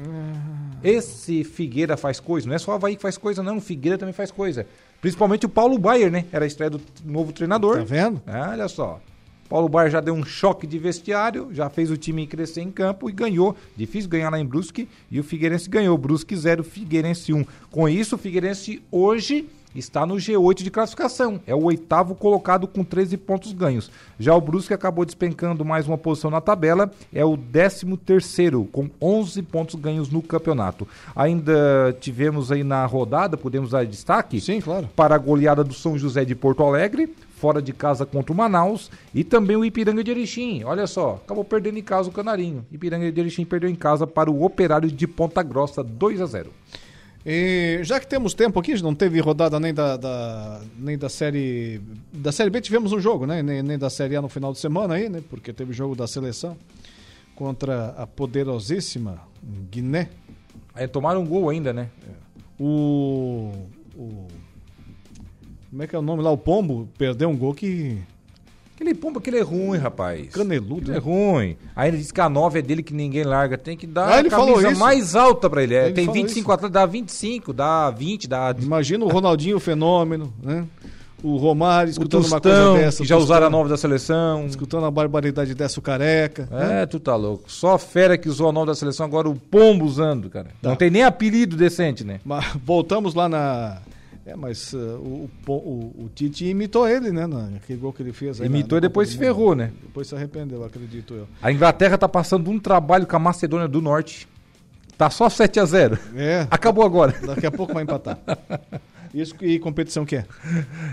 Esse Figueira faz coisa, não é só o Havaí que faz coisa, não. O Figueira também faz coisa. Principalmente o Paulo Baier, né? Era a estreia do novo treinador. Tá vendo? Ah, olha só. Paulo Baier já deu um choque de vestiário, já fez o time crescer em campo e ganhou. Difícil ganhar lá em Brusque e o Figueirense ganhou. Brusque 0, Figueirense 1. Com isso, o Figueirense hoje está no G8 de classificação. É o oitavo colocado com 13 pontos ganhos. Já o Brusque acabou despencando mais uma posição na tabela, é o 13 terceiro com 11 pontos ganhos no campeonato. Ainda tivemos aí na rodada, podemos dar destaque? Sim, claro. Para a goleada do São José de Porto Alegre, fora de casa contra o Manaus, e também o Ipiranga de Erechim. Olha só, acabou perdendo em casa o Canarinho. Ipiranga de Erechim perdeu em casa para o Operário de Ponta Grossa, 2 a 0. E já que temos tempo aqui, não teve rodada nem da, da- nem da série da série B tivemos um jogo, né? Nem, nem da série A no final de semana aí, né? Porque teve jogo da seleção contra a poderosíssima Guiné. Aí tomaram um gol ainda, né? O, o como é que é o nome lá? O Pombo perdeu um gol que Aquele pombo, aquele é ruim, rapaz. Caneludo. Ele é ruim. Aí ele diz que a 9 é dele que ninguém larga. Tem que dar Ah, a camisa mais alta pra ele. É, Ele tem falou 25 isso? atletas, dá 25, dá 20, dá. Imagina o Ronaldinho Fenômeno, né? O Romário O escutando uma Tostão, coisa dessa. que já o usaram a Tostão 9 da seleção. Escutando a barbaridade dessa, o careca. né? É, tu tá louco. Só a fera que usou a 9 da seleção, agora o pombo usando, cara. Tá. Não tem nem apelido decente, né? Mas voltamos lá na. É, mas uh, o, o, o, Tite imitou ele, né? Naquele gol que ele fez. aí na- Imitou na e depois se ferrou, né? Depois se arrependeu, acredito eu. A Inglaterra tá passando um trabalho com a Macedônia do Norte. Tá só 7 a 0 É. Acabou agora. Daqui a pouco vai empatar. Isso que competição que é?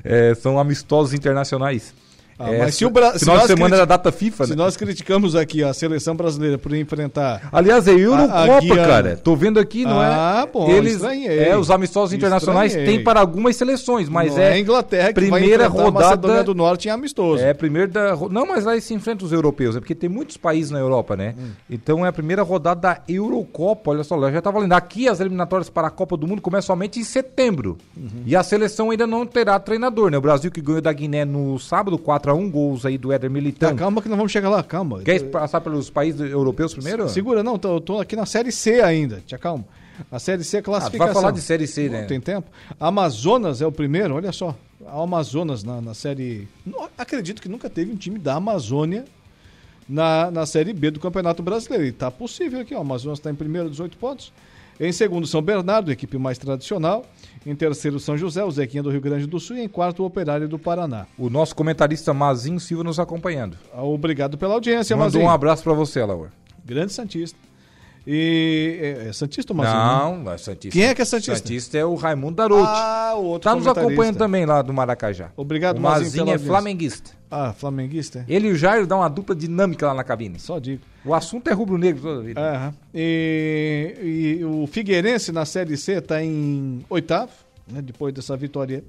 É, são amistosos internacionais. Ah, É, mas se o Bra... se Final de nós semana era data FIFA, Se né? nós criticamos aqui a seleção brasileira por enfrentar. Aliás, é Eurocopa, Guiana. cara. Tô vendo aqui, não é? Ah, bom, Eles, estranhei. É, os amistosos internacionais Estranhei. tem para algumas seleções, mas Não é, a Inglaterra que primeira rodada do Norte em amistoso. É, primeiro da. Não, mas aí se enfrenta os europeus, é porque tem muitos países na Europa, né? Hum. Então é a primeira rodada da Eurocopa. Olha só, já tava lendo. Aqui as eliminatórias para a Copa do Mundo começam somente em setembro. Uhum. E a seleção ainda não terá treinador, né? O Brasil que ganhou da Guiné no sábado, 4x1, gols aí do Éder Militão. Tá, calma que nós vamos chegar lá, calma. Quer passar pelos países europeus primeiro? Segura, não, tô, eu tô aqui na Série C ainda, te acalma. A Série C é Ah, classificação. vai falar de Série C, Não né? tem tempo. Amazonas é o primeiro, olha só. A Amazonas na, na Série... Não, acredito que nunca teve um time da Amazônia na, na Série B do Campeonato Brasileiro. E tá possível aqui, ó. O Amazonas está em primeiro, 18 pontos. Em segundo, São Bernardo, equipe mais tradicional. Em terceiro, São José, o Zequinha do Rio Grande do Sul. E em quarto, o Operário do Paraná. O nosso comentarista Mazinho Silva nos acompanhando. Obrigado pela audiência, Mazinho. um abraço pra você, Laura. Grande Santista. E é, é Santista ou Mazinho? Não, né? não é Santista. Quem é que é Santista? Santista é o Raimundo Daruti. Ah, o outro Tá nos acompanhando também lá do Maracajá. Obrigado, o Mazinho, Mazinho é flamenguista. Ah, flamenguista? é? Ele e o Jairo dão uma dupla dinâmica lá na cabine. Só digo. O assunto é rubro-negro toda a vida. Aham. E, e o Figueirense na Série C está em oitavo, né, depois dessa vitória.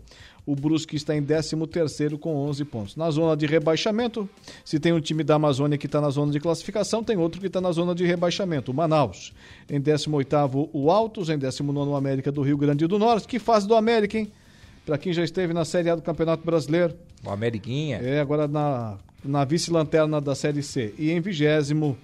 O Brusque está em 13 terceiro com 11 pontos. Na zona de rebaixamento, se tem um time da Amazônia que está na zona de classificação, tem outro que está na zona de rebaixamento, o Manaus. Em 18º, o Altos. Em 19º, o América do Rio Grande do Norte. Que fase do América, hein? Para quem já esteve na Série A do Campeonato Brasileiro. O Ameriquinha. É, agora na, na vice-lanterna da Série C. E em vigésimo,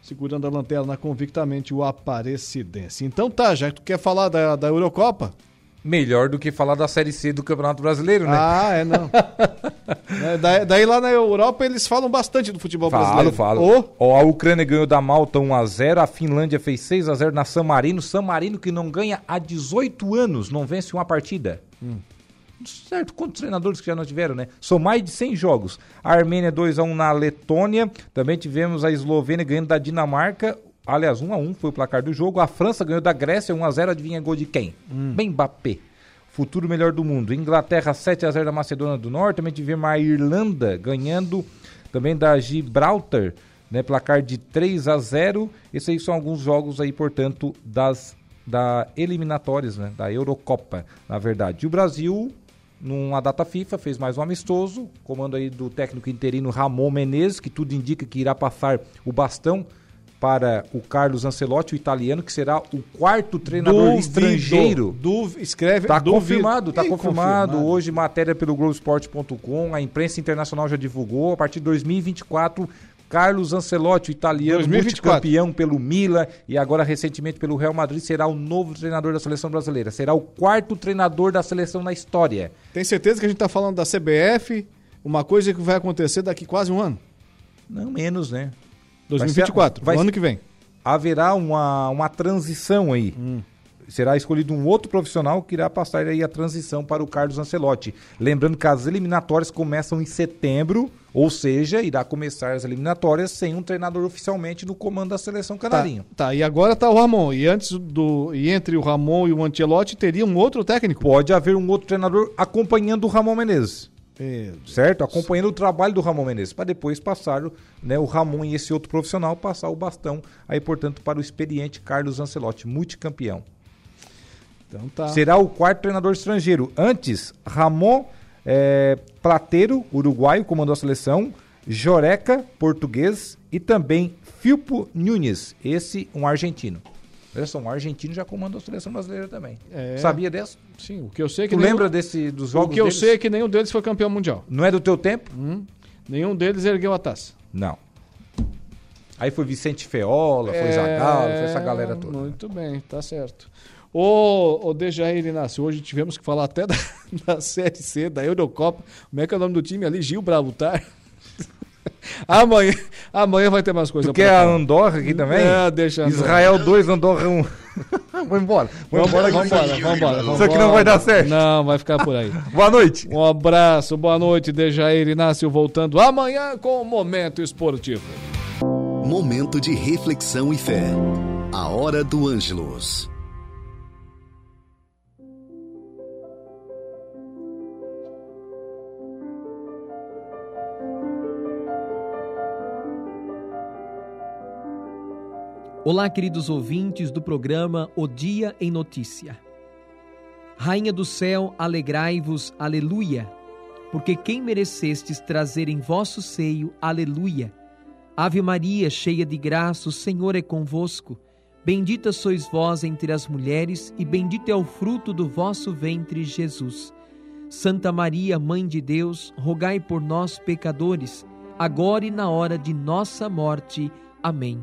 segurando a lanterna convictamente, o Aparecidense. Então tá, já que tu quer falar da, da Eurocopa? Melhor do que falar da Série C do Campeonato Brasileiro, né? Ah, é não. É, daí, daí lá na Europa eles falam bastante do futebol Falo, brasileiro. falo. Ô, Ó, a Ucrânia ganhou da Malta 1x0, a Finlândia fez 6x0 na San Marino. San Marino que não ganha há 18 anos, não vence uma partida. Hum. Certo, quantos treinadores que já não tiveram, né? São mais de 100 jogos. A Armênia 2x1 na Letônia. Também tivemos a Eslovênia ganhando da Dinamarca. Aliás, 1x1 foi o placar do jogo. A França ganhou da Grécia 1x0. Adivinha gol de quem? Hum. Bem Mbappé. Futuro melhor do mundo. Inglaterra 7x0 da Macedônia do Norte. Também tivemos a Irlanda ganhando também da Gibraltar, né? Placar de 3 a 0. Esses aí são alguns jogos aí, portanto, das da eliminatórias, né? Da Eurocopa, na verdade. E o Brasil, numa data FIFA, fez mais um amistoso, comando aí do técnico interino Ramon Menezes, que tudo indica que irá passar o bastão para o Carlos Ancelotti, o italiano, que será o quarto treinador Duvido. estrangeiro. Escreve. Tá duvido. confirmado, tá Ih, confirmado. Hoje, matéria pelo Globoesporte.com, a imprensa internacional já divulgou. A partir de 2024, Carlos Ancelotti, o italiano, 2024. multicampeão pelo Milan e agora recentemente pelo Real Madrid, será o novo treinador da seleção brasileira. Será o quarto treinador da seleção na história. Tem certeza que a gente tá falando da CBF, uma coisa que vai acontecer daqui quase um ano? Não menos, né? 2024, Vai ser- ano que vem. Haverá uma, uma transição aí. Será escolhido um outro profissional que irá passar aí a transição para o Carlos Ancelotti. Lembrando que as eliminatórias começam em setembro, ou seja, irá começar as eliminatórias sem um treinador oficialmente no comando da seleção canarinho. Tá, tá, e agora tá o Ramon. E antes do. E entre o Ramon e o Ancelotti teria um outro técnico? Pode haver um outro treinador acompanhando o Ramon Menezes. Certo? Acompanhando o trabalho do Ramon Menezes, para depois passar né, o Ramon e esse outro profissional passar o bastão aí, portanto, para o experiente Carlos Ancelotti, multicampeão. Então tá. Será o quarto treinador estrangeiro. Antes, Ramon é, Plateiro, uruguaio, comandou a seleção. Joreca, português. E também Filpo Nunes, esse um argentino. Olha só, um argentino já comandou a seleção brasileira também. É. Sabia dessa? Sim, o que eu sei é que Tu nenhum- lembra desse, dos O jogos que eu deles? sei é que nenhum deles foi campeão mundial. Não é do teu tempo? Nenhum deles ergueu a taça. Não. Aí foi Vicente Feola, foi é... Zagallo, foi essa galera toda. Muito bem, tá certo. Ô, ô Dejair Inácio, hoje tivemos que falar até da, da Série C, da Eurocopa. Como é que é o nome do time ali? Gil Bravutar. amanhã, amanhã vai ter mais coisa. Tu quer a Andorra aqui também? É, deixa. Israel 2, Andorra 1. Um. vamos embora. Vamos embora, vamos embora, vamos embora. Isso aqui não vai dar certo. Não, vai ficar por aí. boa noite. Um abraço, boa noite, Dejair Inácio, voltando amanhã com o Momento Esportivo. Momento de reflexão e fé. A Hora do Ângelos. Olá, queridos ouvintes do programa O Dia em Notícia. Rainha do céu, alegrai-vos, aleluia, porque quem merecestes trazer em vosso seio, aleluia. Ave Maria, cheia de graça, o Senhor é convosco. Bendita sois vós entre as mulheres, e bendito é o fruto do vosso ventre, Jesus. Santa Maria, Mãe de Deus, rogai por nós, pecadores, agora e na hora de nossa morte. Amém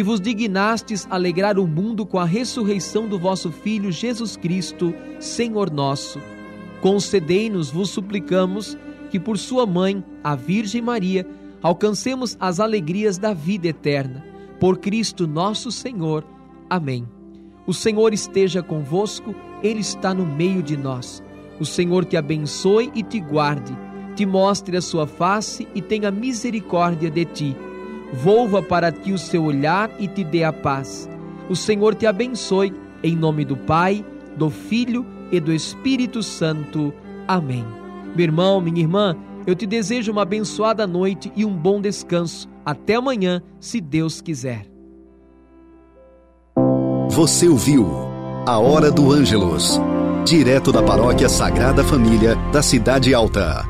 que vos dignastes alegrar o mundo com a ressurreição do vosso Filho Jesus Cristo, Senhor nosso. Concedei-nos, vos suplicamos, que por sua mãe, a Virgem Maria, alcancemos as alegrias da vida eterna. Por Cristo nosso Senhor. Amém. O Senhor esteja convosco, Ele está no meio de nós. O Senhor te abençoe e te guarde, te mostre a sua face e tenha misericórdia de ti volva para ti o seu olhar e te dê a paz. O Senhor te abençoe, em nome do Pai, do Filho e do Espírito Santo. Amém. Meu irmão, minha irmã, eu te desejo uma abençoada noite e um bom descanso. Até amanhã, se Deus quiser. Você ouviu A Hora do Ângelos, direto da Paróquia Sagrada Família da Cidade Alta.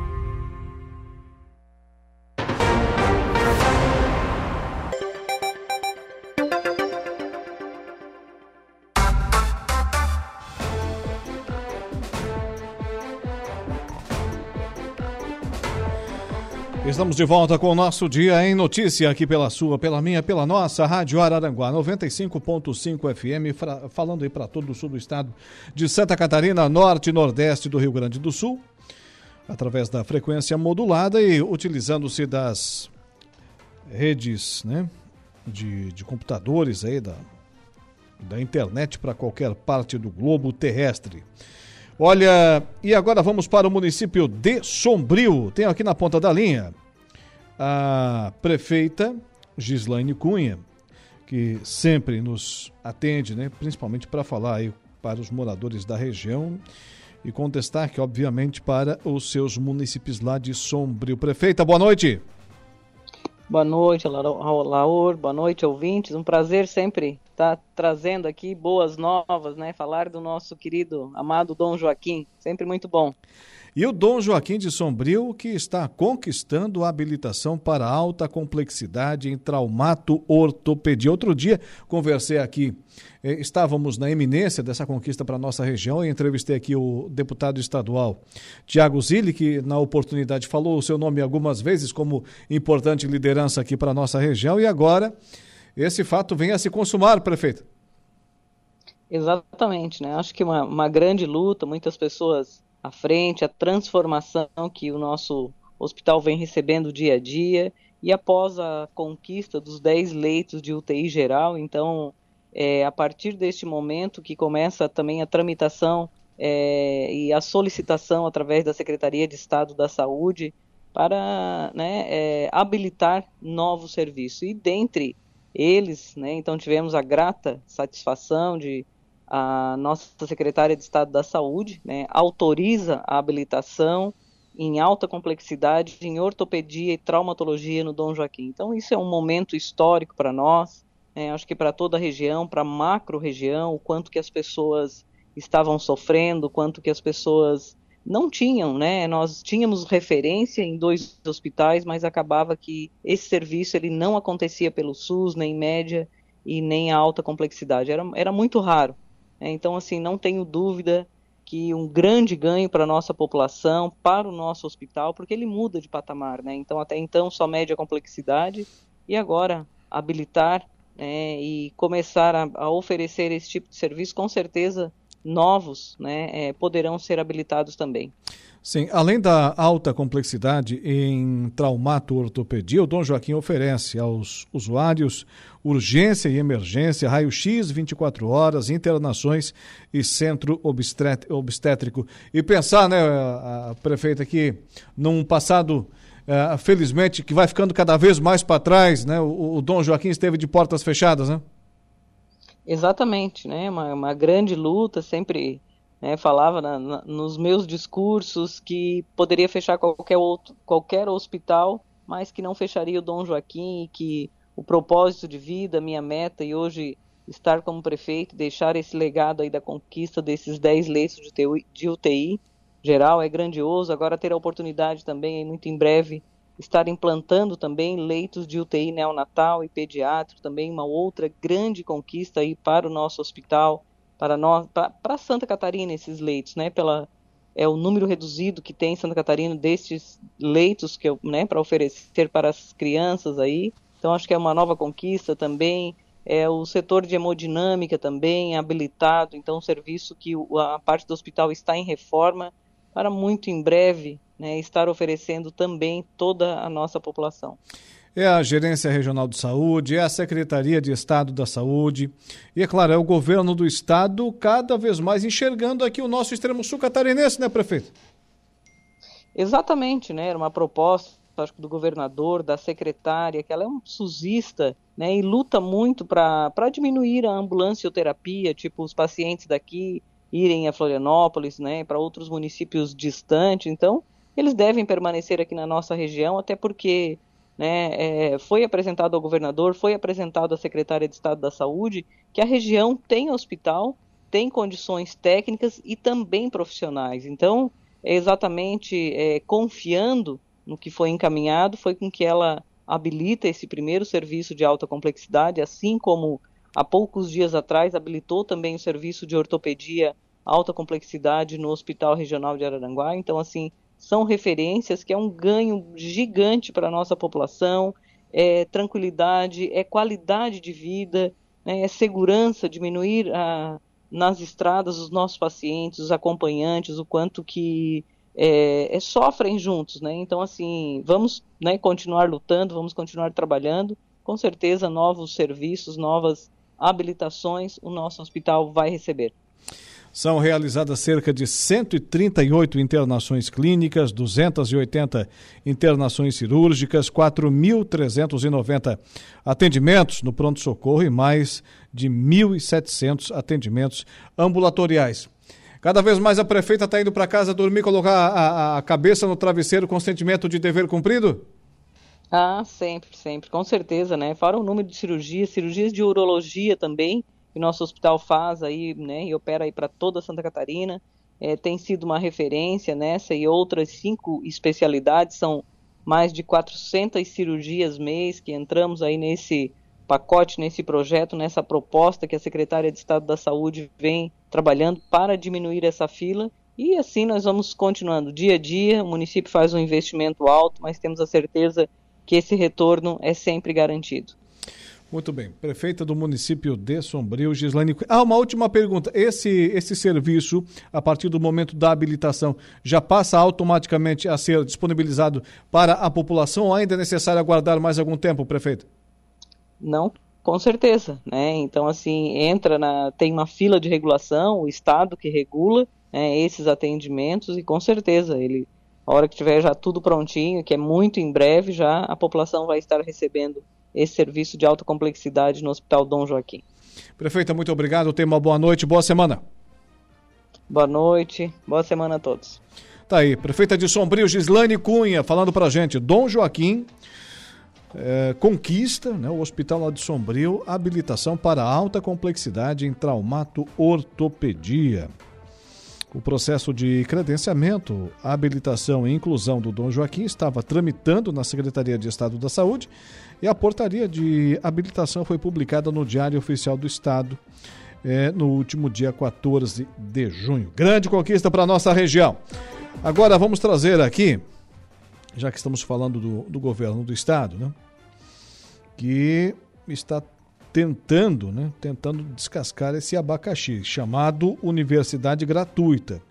Estamos de volta com o nosso Dia em Notícia, aqui pela sua, pela minha, pela nossa Rádio Araranguá 95.5 FM, falando aí para todo o sul do estado de Santa Catarina, norte e nordeste do Rio Grande do Sul, através da frequência modulada e utilizando-se das redes né, de, de computadores aí, da, da internet para qualquer parte do globo terrestre. Olha, e agora vamos para o município de Sombrio. Tem aqui na ponta da linha a prefeita Gislaine Cunha, que sempre nos atende, né, principalmente para falar aí para os moradores da região e com destaque, obviamente, para os seus municípios lá de Sombrio. Prefeita, boa noite. Boa noite, Laur. Boa noite, ouvintes. Um prazer sempre estar trazendo aqui boas novas, né? Falar do nosso querido, amado Dom Joaquim. Sempre muito bom. E o Dom Joaquim de Sombrio, que está conquistando a habilitação para alta complexidade em traumato ortopedia. Outro dia, conversei aqui, eh, estávamos na eminência dessa conquista para a nossa região e entrevistei aqui o deputado estadual Tiago Zilli, que na oportunidade falou o seu nome algumas vezes como importante liderança aqui para a nossa região e agora esse fato vem a se consumar, prefeito. Exatamente, né? Acho que uma, uma grande luta, muitas pessoas à frente, a transformação que o nosso hospital vem recebendo dia a dia. E após a conquista dos 10 leitos de UTI geral, então é a partir deste momento que começa também a tramitação é, e a solicitação através da Secretaria de Estado da Saúde para né, é, habilitar novos serviços. E dentre eles, né, então tivemos a grata satisfação de a nossa secretária de Estado da Saúde né, autoriza a habilitação em alta complexidade em ortopedia e traumatologia no Dom Joaquim. Então isso é um momento histórico para nós, né, acho que para toda a região, para a macro região, o quanto que as pessoas estavam sofrendo, quanto que as pessoas não tinham, né? Nós tínhamos referência em dois hospitais, mas acabava que esse serviço ele não acontecia pelo SUS, nem média e nem alta complexidade. Era, era muito raro. Né? Então, assim, não tenho dúvida que um grande ganho para a nossa população, para o nosso hospital, porque ele muda de patamar, né? Então, até então, só média complexidade e agora habilitar né, e começar a, a oferecer esse tipo de serviço, com certeza novos né, é, poderão ser habilitados também. Sim, além da alta complexidade em traumato-ortopedia, o Dom Joaquim oferece aos usuários urgência e emergência, raio-x 24 horas, internações e centro obstétrico. E pensar, né, a, prefeita, que num passado, é, felizmente, que vai ficando cada vez mais para trás, né, o, o Dom Joaquim esteve de portas fechadas, né? Exatamente, né? Uma, uma grande luta, sempre né, falava na, na, nos meus discursos que poderia fechar qualquer outro, qualquer hospital, mas que não fecharia o Dom Joaquim e que o propósito de vida, minha meta e hoje estar como prefeito, deixar esse legado aí da conquista desses 10 leitos de UTI, de UTI geral é grandioso. Agora ter a oportunidade também, muito em breve, estar implantando também leitos de UTI neonatal e pediátrico, também uma outra grande conquista aí para o nosso hospital, para nós, para Santa Catarina esses leitos, né, pela é o número reduzido que tem em Santa Catarina destes leitos que eu, né, para oferecer para as crianças aí. Então acho que é uma nova conquista também. É o setor de hemodinâmica também habilitado, então um serviço que a parte do hospital está em reforma para muito em breve né, estar oferecendo também toda a nossa população. É a Gerência Regional de Saúde, é a Secretaria de Estado da Saúde e, é claro, é o governo do Estado cada vez mais enxergando aqui o nosso extremo sul catarinense, né, prefeito? Exatamente, né? Era uma proposta, acho que do governador, da secretária, que ela é um susista, né? E luta muito para diminuir a ambulancioterapia, tipo, os pacientes daqui irem a Florianópolis, né? Para outros municípios distantes. Então, eles devem permanecer aqui na nossa região, até porque né, é, foi apresentado ao governador, foi apresentado à secretária de Estado da Saúde, que a região tem hospital, tem condições técnicas e também profissionais. Então, é exatamente é, confiando no que foi encaminhado, foi com que ela habilita esse primeiro serviço de alta complexidade, assim como há poucos dias atrás habilitou também o serviço de ortopedia alta complexidade no Hospital Regional de Araranguá. Então, assim, são referências que é um ganho gigante para a nossa população, é tranquilidade, é qualidade de vida, né, é segurança, diminuir a, nas estradas os nossos pacientes, os acompanhantes, o quanto que é, é, sofrem juntos, né? Então, assim, vamos né, continuar lutando, vamos continuar trabalhando. Com certeza, novos serviços, novas habilitações, o nosso hospital vai receber. São realizadas cerca de 138 internações clínicas, 280 internações cirúrgicas, 4.390 atendimentos no pronto-socorro e mais de 1.700 atendimentos ambulatoriais. Cada vez mais a prefeita está indo para casa dormir, colocar a, a, cabeça no travesseiro com sentimento de dever cumprido? Ah, sempre, sempre, com certeza, né? Fora o número de cirurgias, cirurgias de urologia também, que o nosso hospital faz aí, né, e opera aí para toda Santa Catarina. É, tem sido uma referência nessa e outras cinco especialidades, são mais de 400 cirurgias mês que entramos aí nesse pacote, nesse projeto, nessa proposta que a Secretaria de Estado da Saúde vem trabalhando para diminuir essa fila. E assim nós vamos continuando dia a dia. O município faz um investimento alto, mas temos a certeza que esse retorno é sempre garantido. Muito bem. Prefeita do município de Sombrio, Gislaine. Ah, uma última pergunta. Esse, esse serviço, a partir do momento da habilitação, já passa automaticamente a ser disponibilizado para a população ou ainda é necessário aguardar mais algum tempo, prefeito? Não, Com certeza, né? Então, assim, entra na. tem uma fila de regulação, o Estado que regula né, esses atendimentos, e com certeza ele. A hora que tiver já tudo prontinho, que é muito em breve, já a população vai estar recebendo esse serviço de alta complexidade no Hospital Dom Joaquim. Prefeita, muito obrigado. Tenha uma boa noite, boa semana. Boa noite, boa semana a todos. Tá aí, prefeita de Sombrio, Gislane Cunha, falando pra gente. Dom Joaquim é, conquista, né, o hospital lá de Sombrio, habilitação para alta complexidade em traumato ortopedia. O processo de credenciamento, habilitação e inclusão do Dom Joaquim estava tramitando na Secretaria de Estado da Saúde e a portaria de habilitação foi publicada no Diário Oficial do Estado é, no último dia 14 de junho. Grande conquista para nossa região. Agora vamos trazer aqui, já que estamos falando do, do governo do estado, né? Que está tentando, né? Tentando descascar esse abacaxi, chamado Universidade Gratuita.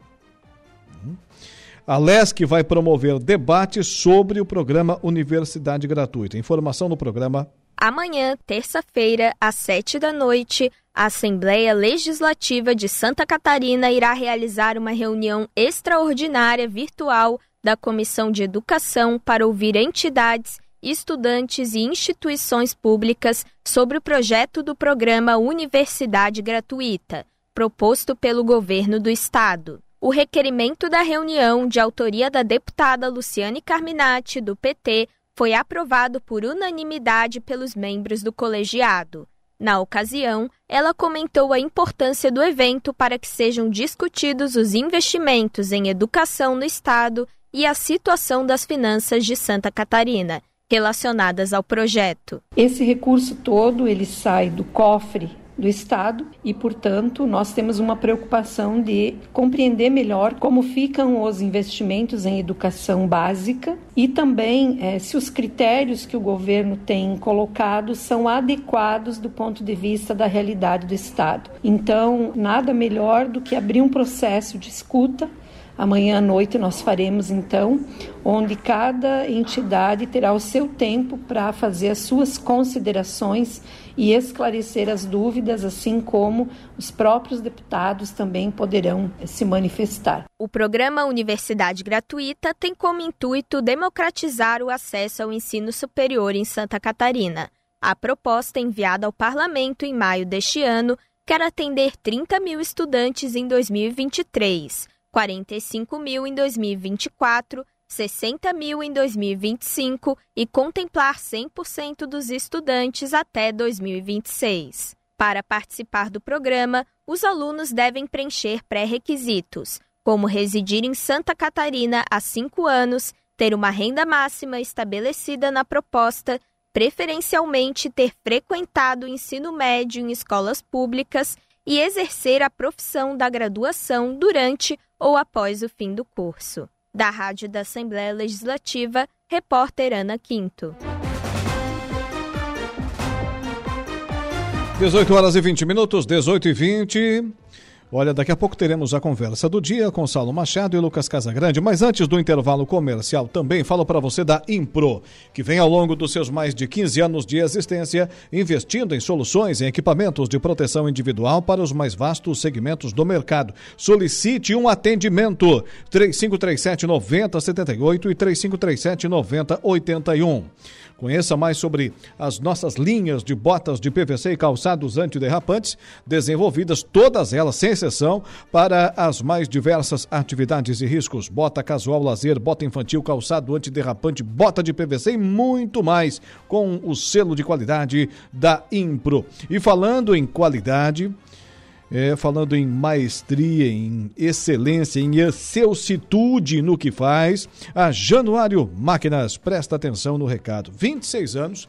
A LESC vai promover debates sobre o programa Universidade Gratuita. Informação no programa. Amanhã, terça-feira, às sete da noite, a Assembleia Legislativa de Santa Catarina irá realizar uma reunião extraordinária virtual da Comissão de Educação para ouvir entidades, estudantes e instituições públicas sobre o projeto do programa Universidade Gratuita, proposto pelo governo do estado. O requerimento da reunião, de autoria da deputada Luciane Carminati, do PT, foi aprovado por unanimidade pelos membros do colegiado. Na ocasião, ela comentou a importância do evento para que sejam discutidos os investimentos em educação no Estado e a situação das finanças de Santa Catarina, relacionadas ao projeto. Esse recurso todo ele sai do cofre do Estado e, portanto, nós temos uma preocupação de compreender melhor como ficam os investimentos em educação básica e também é, se os critérios que o governo tem colocado são adequados do ponto de vista da realidade do Estado. Então, nada melhor do que abrir um processo de escuta Amanhã à noite nós faremos então, onde cada entidade terá o seu tempo para fazer as suas considerações e esclarecer as dúvidas, assim como os próprios deputados também poderão se manifestar. O programa Universidade Gratuita tem como intuito democratizar o acesso ao ensino superior em Santa Catarina. A proposta enviada ao parlamento em maio deste ano quer atender 30 mil estudantes em 2023. 45 mil em 2024, 60 mil em 2025 e contemplar 100% dos estudantes até 2026. Para participar do programa, os alunos devem preencher pré-requisitos, como residir em Santa Catarina há cinco anos, ter uma renda máxima estabelecida na proposta, preferencialmente ter frequentado o ensino médio em escolas públicas e exercer a profissão da graduação durante ou após o fim do curso. Da Rádio da Assembleia Legislativa, repórter Ana Quinto. 18 horas e 20 minutos, 18 e 20. Olha, daqui a pouco teremos a conversa do dia com Saulo Machado e Lucas Casagrande, mas antes do intervalo comercial também falo para você da Impro, que vem ao longo dos seus mais de 15 anos de existência investindo em soluções e equipamentos de proteção individual para os mais vastos segmentos do mercado. Solicite um atendimento 3537 9078 e 3537 9081. Conheça mais sobre as nossas linhas de botas de PVC e calçados antiderrapantes, desenvolvidas todas elas, sem exceção, para as mais diversas atividades e riscos. Bota casual, lazer, bota infantil, calçado antiderrapante, bota de PVC e muito mais, com o selo de qualidade da Impro. E falando em qualidade, é, falando em maestria, em excelência, em excelsitude no que faz, a Januário Máquinas, presta atenção no recado. 26 anos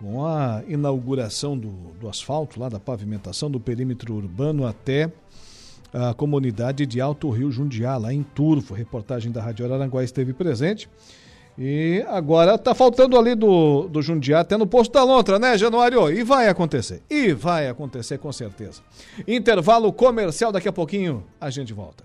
Com a inauguração do, do asfalto, lá da pavimentação do perímetro urbano até a comunidade de Alto Rio Jundiá, lá em Turvo. Reportagem da Rádio Araranguá esteve presente. E agora tá faltando ali do, do Jundiá até no posto da Lontra, né, Januário? E vai acontecer. E vai acontecer com certeza. Intervalo comercial, daqui a pouquinho a gente volta.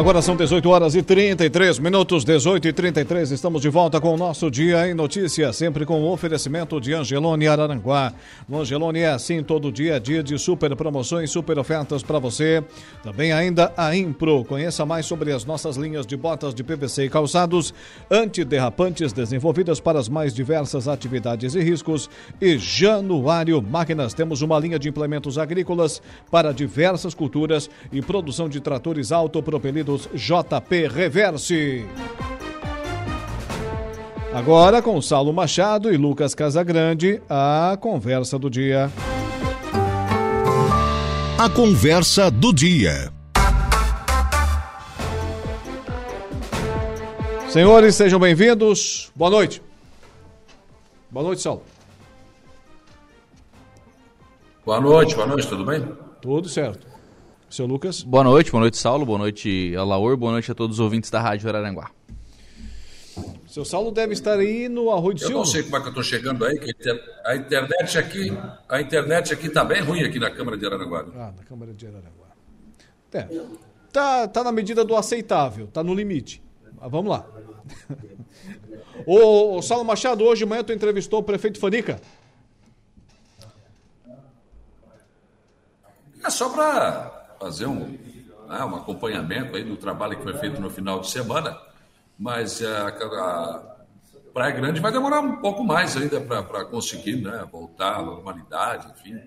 Agora são 18 horas e 33 minutos, 18 e 33. Estamos de volta com o nosso Dia em Notícia, sempre com o oferecimento de Angelone Araranguá. No Angelone é assim todo dia, dia de super promoções, super ofertas para você. Também ainda a Impro. Conheça mais sobre as nossas linhas de botas de PVC e calçados antiderrapantes desenvolvidas para as mais diversas atividades e riscos. E Januário Máquinas. Temos uma linha de implementos agrícolas para diversas culturas e produção de tratores autopropelidos JP Reverse. Agora com Saulo Machado e Lucas Casagrande, a conversa do dia. A conversa do dia. Senhores, sejam bem-vindos. Boa noite. Boa noite, Saulo. Boa noite, boa noite, tudo bem? Tudo certo. Seu Lucas. Boa noite, boa noite, Saulo. Boa noite, Alaor. Boa noite a todos os ouvintes da Rádio Araranguá. Seu Saulo deve estar aí no Arroio de Eu Silva. não sei como é que eu estou chegando aí, que a internet aqui, a internet aqui tá bem ruim aqui na Câmara de Araranguá. Ah, na Câmara de Araranguá. É, tá, tá na medida do aceitável, tá no limite. Mas vamos lá. ô, ô, Saulo Machado, hoje de manhã tu entrevistou o prefeito Fanica. É só para fazer um, né, um acompanhamento aí do trabalho que foi feito no final de semana, mas a, a Praia Grande vai demorar um pouco mais ainda para conseguir né, voltar à normalidade, enfim.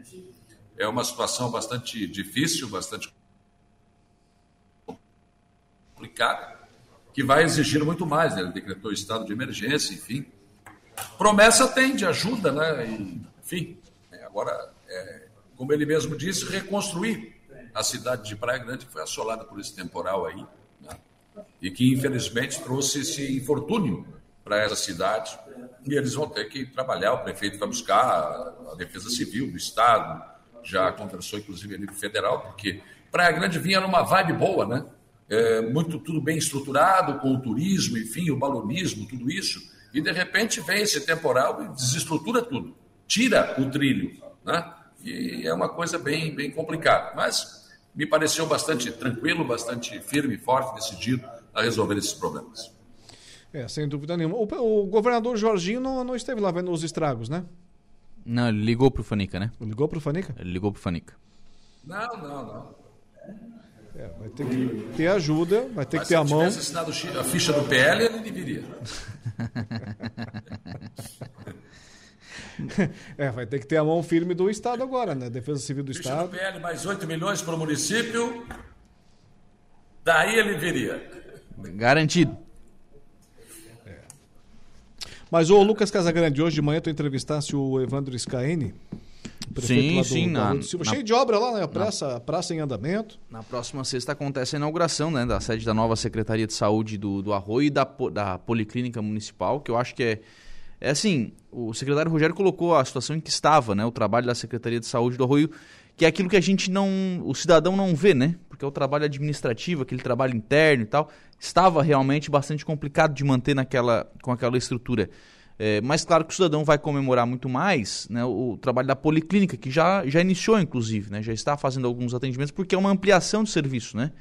É uma situação bastante difícil, bastante complicada, que vai exigir muito mais. Né? Ele decretou estado de emergência, enfim. Promessa tem de ajuda, né? E, enfim, agora, é, como ele mesmo disse, reconstruir a cidade de Praia Grande, que foi assolada por esse temporal aí, né? e que infelizmente trouxe esse infortúnio para essa cidade. E eles vão ter que trabalhar, o prefeito vai buscar a, a Defesa Civil do Estado, já conversou inclusive a nível federal, porque Praia Grande vinha numa vibe boa, né? É, muito tudo bem estruturado, com o turismo, enfim, o balonismo, tudo isso, e de repente vem esse temporal e desestrutura tudo, tira o trilho, né? E é uma coisa bem, bem complicada. Mas me pareceu bastante tranquilo, bastante firme, forte, decidido a resolver esses problemas. É, sem dúvida nenhuma. O, o governador Jorginho não, não, esteve lá vendo os estragos, né? Não, ele ligou pro Fanica, né? Ligou pro Fanica? Ele ligou pro Fanica. Não, não, não. É, vai ter que ter ajuda, vai ter Mas que ter a mão. Se tivesse assinado a ficha do PL, ele deveria. é, vai ter que ter a mão firme do Estado agora, né? Defesa Civil do Ficha Estado. do PL mais 8 milhões para o município. Daí ele viria. Garantido. Mas o Lucas Casagrande, hoje de manhã tu entrevistasse o Evandro Scaini, sim, do, sim, na, na, cheio de obra lá, né? A praça, na, praça em andamento. Na próxima sexta acontece a inauguração, né, da sede da nova Secretaria de Saúde do, do Arroio e da, da Policlínica Municipal, que eu acho que é é assim, o secretário Rogério colocou a situação em que estava, né, o trabalho da Secretaria de Saúde do Arroio, que é aquilo que a gente não, o cidadão não vê, né? Porque é o trabalho administrativo, aquele trabalho interno e tal, estava realmente bastante complicado de manter naquela, com aquela estrutura. É, mas claro que o cidadão vai comemorar muito mais né, o, trabalho da policlínica, que já, já iniciou, inclusive, né, já está fazendo alguns atendimentos, porque é uma ampliação de serviço, né?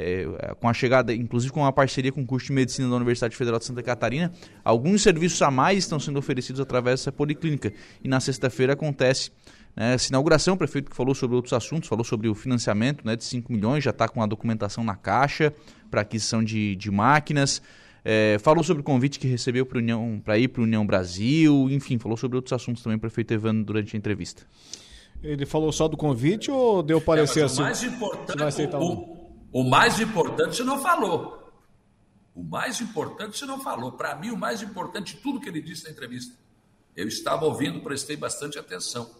É, com a chegada, inclusive com uma parceria com o curso de medicina da Universidade Federal de Santa Catarina, alguns serviços a mais estão sendo oferecidos através dessa policlínica. E na sexta-feira acontece né, essa inauguração, o prefeito que falou sobre outros assuntos, falou sobre o financiamento né, de 5 milhões, já está com a documentação na caixa para aquisição de, de máquinas. É, falou sobre o convite que recebeu para ir para a União Brasil, enfim, falou sobre outros assuntos também, o prefeito Evandro, durante a entrevista. Ele falou só do convite ou deu parecer é, assim? O mais importante, o, o mais importante você não falou. O mais importante você não falou. Para mim, o mais importante de tudo que ele disse na entrevista. Eu estava ouvindo, prestei bastante atenção.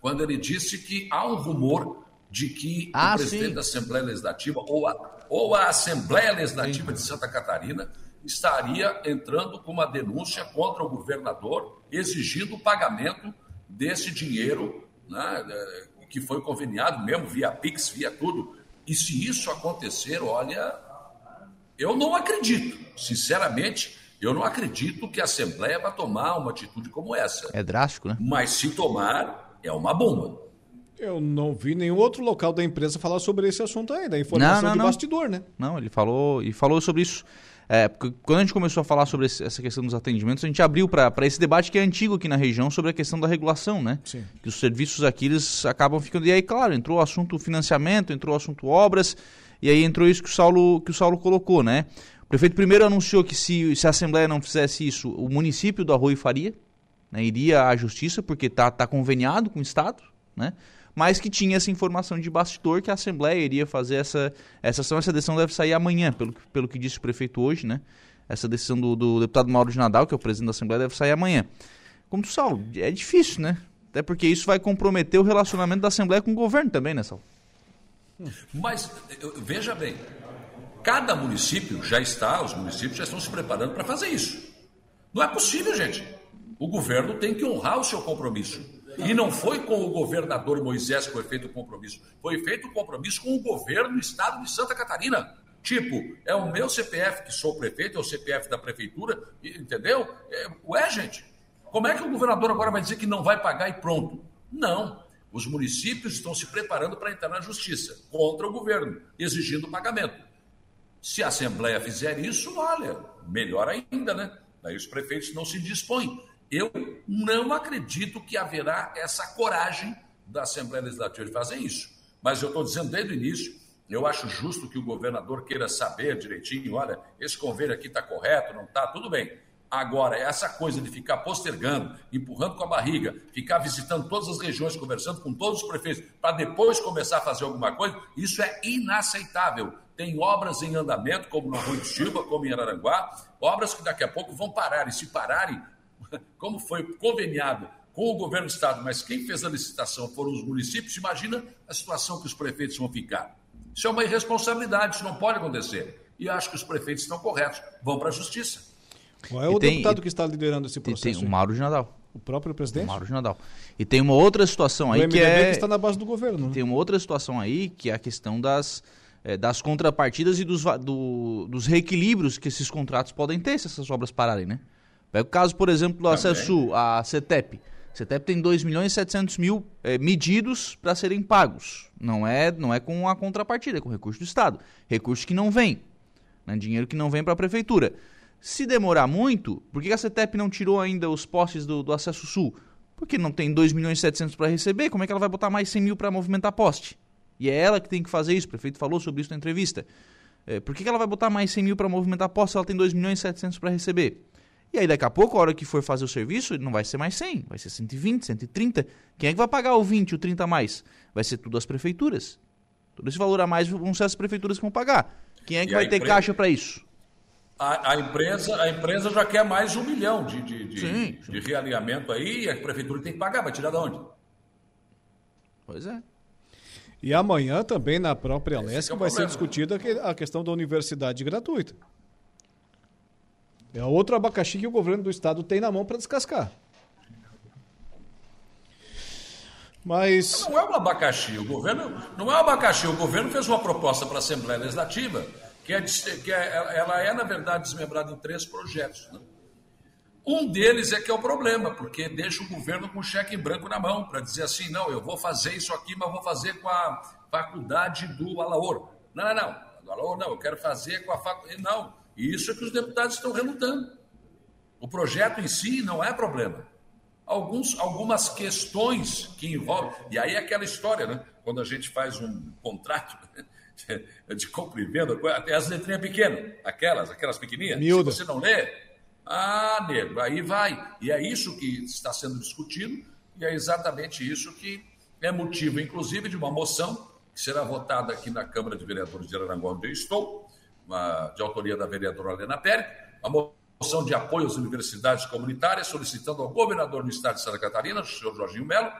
Quando ele disse que há um rumor de que Ah, o presidente sim. da Assembleia Legislativa ou a, ou a Assembleia Legislativa de Santa Catarina estaria entrando com uma denúncia contra o governador, exigindo o pagamento desse dinheiro né, eh, que foi conveniado mesmo via Pix, via tudo. E se isso acontecer, olha, eu não acredito, sinceramente, eu não acredito que a Assembleia vai tomar uma atitude como essa. É drástico, né? Mas se tomar, é uma bomba. Eu não vi nenhum outro local da empresa falar sobre esse assunto ainda. Informação Não, não, de não. bastidor, né? Não, ele falou e falou sobre isso. É, porque quando a gente começou a falar sobre essa questão dos atendimentos, a gente abriu para esse debate que é antigo aqui na região sobre a questão da regulação, né? Sim. Que os serviços aqui eles acabam ficando. E aí, claro, entrou o assunto financiamento, entrou o assunto obras, e aí entrou isso que o Saulo, que o Saulo colocou, né? O prefeito primeiro anunciou que se, se a Assembleia não fizesse isso, o município do Arroio faria, né? iria à justiça, porque tá, tá conveniado com o Estado, né? Mas que tinha essa informação de bastidor que a Assembleia iria fazer essa, essa ação. Essa decisão deve sair amanhã, pelo, pelo que disse o prefeito hoje, né? Essa decisão do, do deputado Mauro de Nadal, que é o presidente da Assembleia, deve sair amanhã. Como tu, Saulo, é difícil, né? Até porque isso vai comprometer o relacionamento da Assembleia com o governo também, né, Saulo? Mas veja bem, cada município já está, os municípios já estão se preparando para fazer isso. Não é possível, gente. O governo tem que honrar o seu compromisso. E não foi com o governador Moisés que foi feito o compromisso. Foi feito o compromisso com o governo do estado de Santa Catarina. Tipo, é o meu CPF que sou prefeito, é o CPF da prefeitura, entendeu? É, ué, gente, como é que o governador agora vai dizer que não vai pagar e pronto? Não. Os municípios estão se preparando para entrar na justiça contra o governo, exigindo pagamento. Se a Assembleia fizer isso, olha, melhor ainda, né? Daí os prefeitos não se dispõem. Eu não acredito que haverá essa coragem da Assembleia Legislativa de fazer isso. Mas eu estou dizendo desde o início, eu acho justo que o governador queira saber direitinho, olha, esse convênio aqui está correto, não está, tudo bem. Agora, essa coisa de ficar postergando, empurrando com a barriga, ficar visitando todas as regiões, conversando com todos os prefeitos, para depois começar a fazer alguma coisa, isso é inaceitável. Tem obras em andamento, como no Arroio de Silva, como em Araranguá, obras que daqui a pouco vão parar, e se pararem, como foi conveniado com o governo do Estado, mas quem fez a licitação foram os municípios, imagina a situação que os prefeitos vão ficar. Isso é uma irresponsabilidade, isso não pode acontecer. E acho que os prefeitos estão corretos, vão para a justiça. Qual é o deputado que está liderando esse processo? Tem o aí? Mauro de Nadal. O próprio presidente? O Mauro de Nadal. E tem uma outra situação O aí que MDB é... que está na base do governo. né? Tem uma outra situação aí que é a questão das, eh, das contrapartidas e dos, do- dos reequilíbrios que esses contratos podem ter se essas obras pararem, né? Pega o caso, por exemplo, do acesso à CETEP. A CETEP tem 2 milhões e 700 mil eh, medidos para serem pagos. Não é, não é com a contrapartida, é com recurso do Estado. Recurso que não vem. Né? Dinheiro que não vem para a prefeitura. Se demorar muito, por que a CETEP não tirou ainda os postes do, do acesso sul? Porque não tem 2 milhões e 700 para receber, como é que ela vai botar mais 100 mil para movimentar poste? E é ela que tem que fazer isso, o prefeito falou sobre isso na entrevista. É, por que que ela vai botar mais 100 mil para movimentar poste se ela tem 2 milhões e 700 para receber? E aí daqui a pouco, a hora que for fazer o serviço, não vai ser mais 100, vai ser 120, 130. Quem é que vai pagar o 20, o 30 a mais? Vai ser tudo as prefeituras. Todo esse valor a mais vão ser as prefeituras que vão pagar. Quem é que E vai ter empresa- caixa para isso? A, a empresa, a empresa já quer mais um milhão de, de, de, Sim, de realinhamento aí, e a prefeitura tem que pagar, vai tirar de onde? Pois é. E amanhã também na própria Alesc é vai ser problema. discutida que- a questão da universidade gratuita. É outro abacaxi que o governo do estado tem na mão para descascar. Mas Não é um abacaxi, o governo não é um abacaxi, o governo fez uma proposta para a Assembleia Legislativa que, é, que é- ela é, na verdade, desmembrada em três projetos. né? Um deles é que é o problema, porque deixa o governo com cheque em branco na mão, para dizer assim, não, eu vou fazer isso aqui, mas vou fazer com a faculdade do Alaor. Não, não, não, do Alaor não, eu quero fazer com a faculdade... Não, e isso é que os deputados estão relutando. O projeto em si não é problema. Alguns, algumas questões que envolvem. E aí é aquela história, né? Quando a gente faz um contrato de compra e venda, até as letrinhas pequenas, aquelas, aquelas pequenininhas. Miúda. Se você não lê, ah, nego, aí vai. E é isso que está sendo discutido, e é exatamente isso que é motivo, inclusive, de uma moção que será votada aqui na Câmara de Vereadores de Araranguá, onde eu estou, de autoria da vereadora Helena Pérez, a moção de apoio às universidades comunitárias, solicitando ao governador do estado de Santa Catarina, o senhor Jorginho Melo,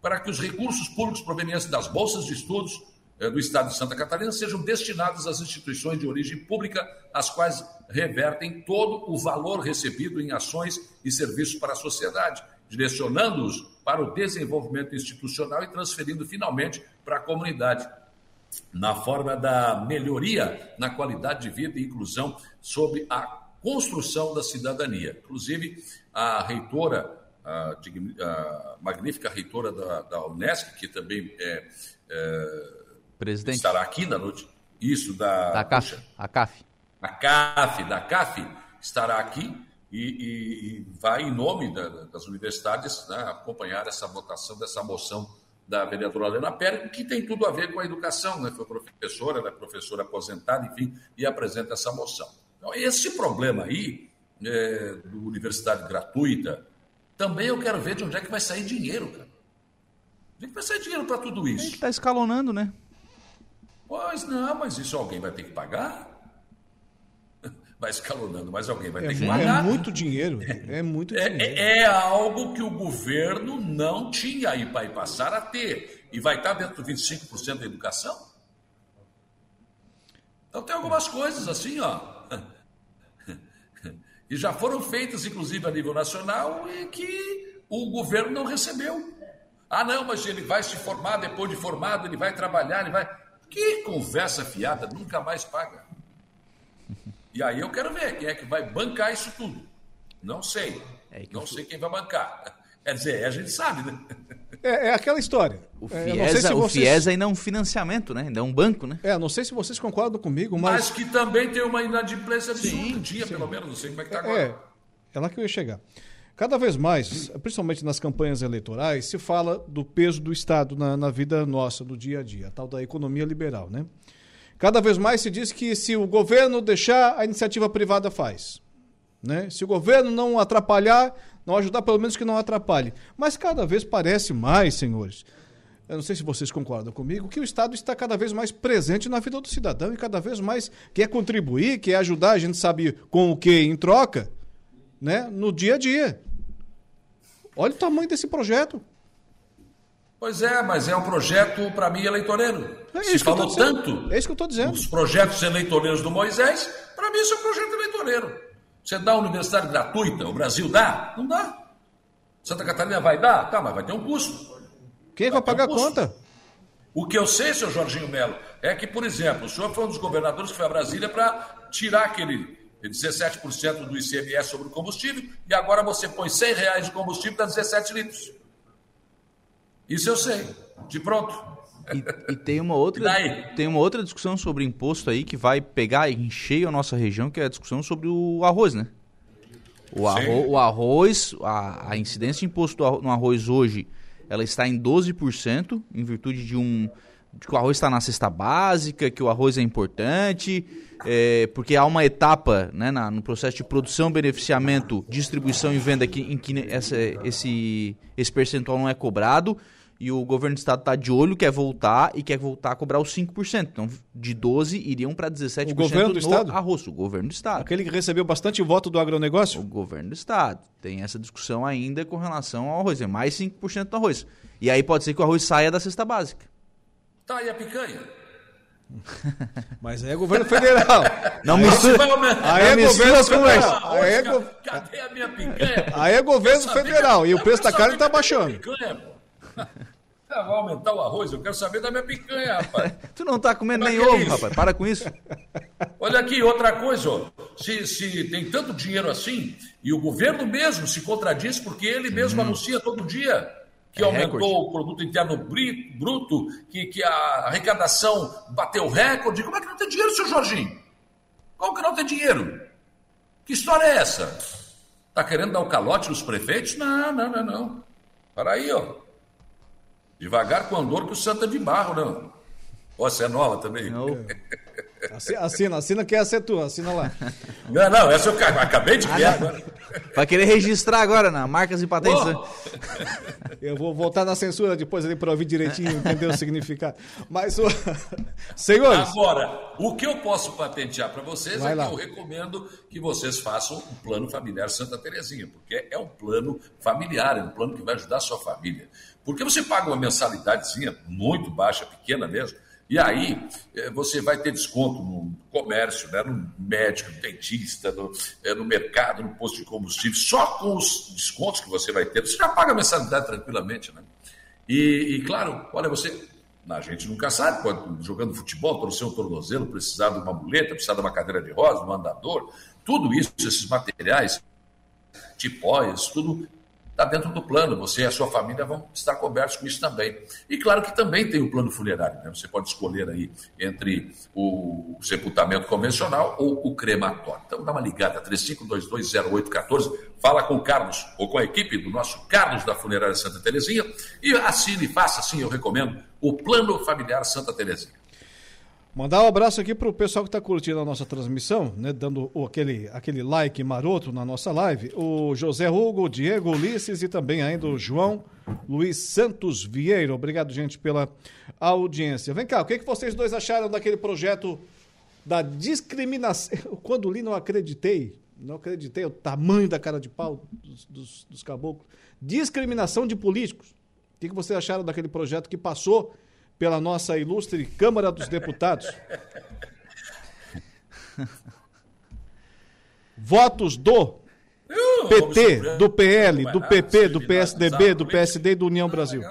para que os recursos públicos provenientes das bolsas de estudos eh, do Estado de Santa Catarina sejam destinados às instituições de origem pública, as quais revertem todo o valor recebido em ações e serviços para a sociedade, direcionando-os para o desenvolvimento institucional e transferindo finalmente para a comunidade, na forma da melhoria na qualidade de vida e inclusão sob a construção da cidadania. Inclusive, a reitora, a, a magnífica reitora da, da Unesco, que também é, é estará aqui na noite. Isso, da. Da CAF. A CAF. A CAF, da CAF, estará aqui e, e, e vai, em nome da, das universidades, né, acompanhar essa votação dessa moção da vereadora Helena Pérez, que tem tudo a ver com a educação, né? Foi professora, ela é professora aposentada, enfim, e apresenta essa moção. Então, esse problema aí, é, do universidade gratuita, também eu quero ver de onde é que vai sair dinheiro, cara. Onde é que vai sair dinheiro para tudo isso? Está escalonando, né? Pois não, mas isso alguém vai ter que pagar? Vai escalonando, mas alguém vai é, ter que pagar. É muito dinheiro, é muito é, dinheiro. É, é, algo que o governo não tinha e vai passar a ter. E vai estar dentro do 25% da educação? Então tem algumas coisas assim, ó. E já foram feitas, inclusive, a nível nacional, e que o governo não recebeu. Ah, não, mas ele vai se formar, depois de formado, ele vai trabalhar, ele vai. Que conversa fiada, nunca mais paga. E aí eu quero ver quem é que vai bancar isso tudo. Não sei. É não sei quem vai bancar. Quer dizer, a gente sabe, né? É, é aquela história. O FIES, é, o FIES ainda é um financiamento, né? Ainda é um banco, né? É, não sei se vocês concordam comigo, mas... Mas que também tem uma inadimplência absurda. Um dia, sim. pelo menos, não sei como é que está agora. É, é lá que eu ia chegar. Cada vez mais, principalmente nas campanhas eleitorais, se fala do peso do Estado na, na vida nossa, do dia a dia, a tal da economia liberal, né? Cada vez mais se diz que se o governo deixar, a iniciativa privada faz. Né? Se o governo não atrapalhar, não ajudar, pelo menos que não atrapalhe. Mas cada vez parece mais, senhores, eu não sei se vocês concordam comigo, que o Estado está cada vez mais presente na vida do cidadão e cada vez mais quer contribuir, quer ajudar, a gente sabe com o que em troca, né? no dia a dia. Olha o tamanho desse projeto. Pois é, mas é um projeto, para mim, eleitoreiro. É Se falou tanto. É isso que eu estou dizendo. Os projetos eleitoreiros do Moisés, para mim, isso é um projeto eleitoreiro. Você dá universidade gratuita, o Brasil dá? Não dá. Santa Catarina vai dar? Tá, mas vai ter um custo. Quem vai, vai pagar um a conta? O que eu sei, seu Jorginho Melo, é que, por exemplo, o senhor foi um dos governadores que foi a Brasília para tirar aquele 17% do ICMS sobre o combustível e agora você põe 100 reais de combustível dá 17 litros. Isso eu sei, de pronto. E, e, tem uma outra tem uma outra discussão sobre imposto aí que vai pegar em cheio a nossa região, que é a discussão sobre o arroz, né? O, arro, o arroz, a, a, incidência de imposto no arroz hoje, ela está em 12%, em virtude de um de que o arroz está na cesta básica, que o arroz é importante, é, porque há uma etapa né, na, no processo de produção, beneficiamento, distribuição e venda que, em que essa, esse, esse percentual não é cobrado e o governo do estado está de olho, quer voltar e quer voltar a cobrar os 5%. Então, de 12% iriam para 17% o governo do no estado? arroz. O governo do estado. Aquele que recebeu bastante voto do agronegócio? O governo do estado. Tem essa discussão ainda com relação ao arroz. É mais 5% do arroz. E aí pode ser que o arroz saia da cesta básica. Tá, e a picanha? Mas aí é governo federal. Não mistura. Aí é governo federal. Aí é go... Cadê a minha picanha? Aí é governo federal. E o preço da carne está baixando. Ah, vai aumentar o arroz, eu quero saber da minha picanha, rapaz. tu não tá comendo nem ovo, é rapaz. Para com isso. Olha aqui, outra coisa, ó. Se, se tem tanto dinheiro assim, e o governo mesmo se contradiz, porque ele mesmo hum. anuncia todo dia que é aumentou recorde. o produto interno bruto, que, que a arrecadação bateu recorde. Como é que não tem dinheiro, seu Jorginho? Como que não tem dinheiro? Que história é essa? Tá querendo dar o um calote nos prefeitos? Não, não, não, não. Para aí, ó. Devagar com andor que o santo é de barro, não. Ó, essa é nova também. Não. Assina, assina que essa é tua, assina lá. Não, não, essa eu acabei de criar agora. Vai querer registrar agora na marcas e patentes. né? Eu vou voltar na censura depois ali para ouvir direitinho, entender o significado. Mas, o... senhores. Agora, o que eu posso patentear para vocês Vai é lá. que eu recomendo que vocês façam um plano familiar Santa Terezinha, porque é um plano familiar, é um plano que vai ajudar a sua família. Porque você paga uma mensalidadezinha muito baixa, pequena mesmo, e aí eh, você vai ter desconto no comércio, né, no médico, no dentista, no, eh, no mercado, no posto de combustível, só com os descontos que você vai ter, você já paga a mensalidade tranquilamente, né? E, e, claro, olha, você. A gente nunca sabe, pode, jogando futebol, torcer um tornozelo, precisar de uma muleta, precisar de uma cadeira de rosa, um andador, tudo isso, esses materiais, tipóias, tudo está dentro do plano. Você e a sua família vão estar cobertos com isso também. E claro que também tem o plano funerário. Né? Você pode escolher aí entre o sepultamento convencional ou o crematório. Então dá uma ligada, 35220814, fala com o Carlos ou com a equipe do nosso Carlos da Funerária Santa Terezinha e assine, faça assim, eu recomendo, o Plano Familiar Santa Terezinha. Mandar um abraço aqui pro pessoal que está curtindo a nossa transmissão, né? Dando o- aquele, aquele like maroto na nossa live. O José Hugo, o Diego Ulisses e também ainda o João Luiz Santos Vieira. Obrigado, gente, pela audiência. Vem cá, o que, que vocês dois acharam daquele projeto da discriminação? Quando li, não acreditei. Não acreditei o tamanho da cara de pau dos, dos, dos caboclos. Discriminação de políticos. O que, que vocês acharam daquele projeto que passou pela nossa ilustre Câmara dos Deputados? Votos do PT, do PL, do PP, do PSDB, do PSD e do União Brasil.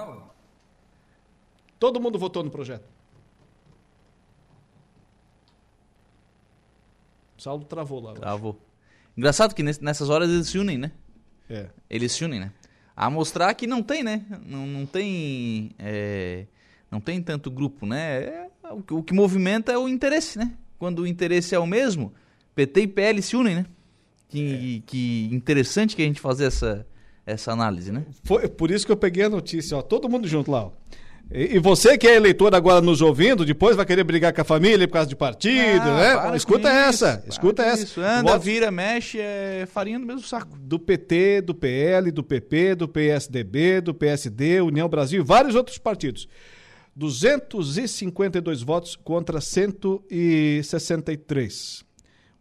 Todo mundo votou no projeto. Saulo travou lá. Travou. Engraçado que ness- nessas horas eles se unem, né? É. Eles se unem, né? A mostrar que não tem, né? Não, não tem. é, não tem tanto grupo, né? É, o, que- movimenta é o interesse, né? Quando o interesse é o mesmo, PT e PL se unem, né? Que, que interessante que a gente fazer essa, essa análise, né? Foi por isso que eu peguei a notícia, ó. Todo mundo junto lá, ó. E, e você que é eleitor agora nos ouvindo, depois vai querer brigar com a família por causa de partido, Ah, né? Escuta essa, isso, escuta essa. Isso. Anda, vira, mexe, é farinha no mesmo saco. do PT, do PL, do PP, do PSDB, do PSD, União Brasil e vários outros partidos. 252 votos contra 163.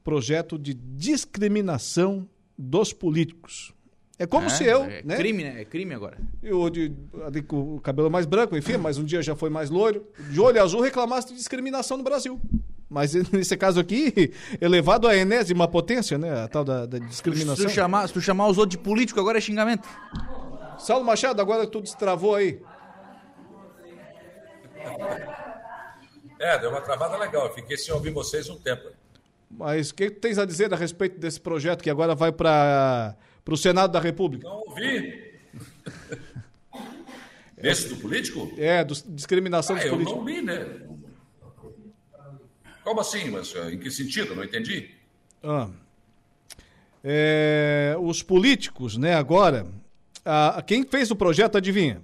Projeto de discriminação dos políticos. É como É, se eu, É né? crime, né? É crime agora. Eu de, com o cabelo mais branco, enfim, mas um dia já foi mais loiro, de olho azul reclamasse de discriminação no Brasil. Mas nesse caso aqui, elevado à enésima potência, né? A tal da, da Se discriminação. tu, chamar, se tu chamar os outros de político, agora é xingamento. Saulo Machado, agora tu destravou aí. É, deu uma travada legal. Eu fiquei sem ouvir vocês um tempo. Mas o que tens a dizer a respeito desse projeto que agora vai para o Senado da República? Não ouvi. Desse do político? É, dos- discriminação Ah, dos eu políticos. não li, né? Como assim? Mas eh, em que sentido? Não entendi. Ah. É, os políticos, né, agora. a- quem fez o projeto, adivinha?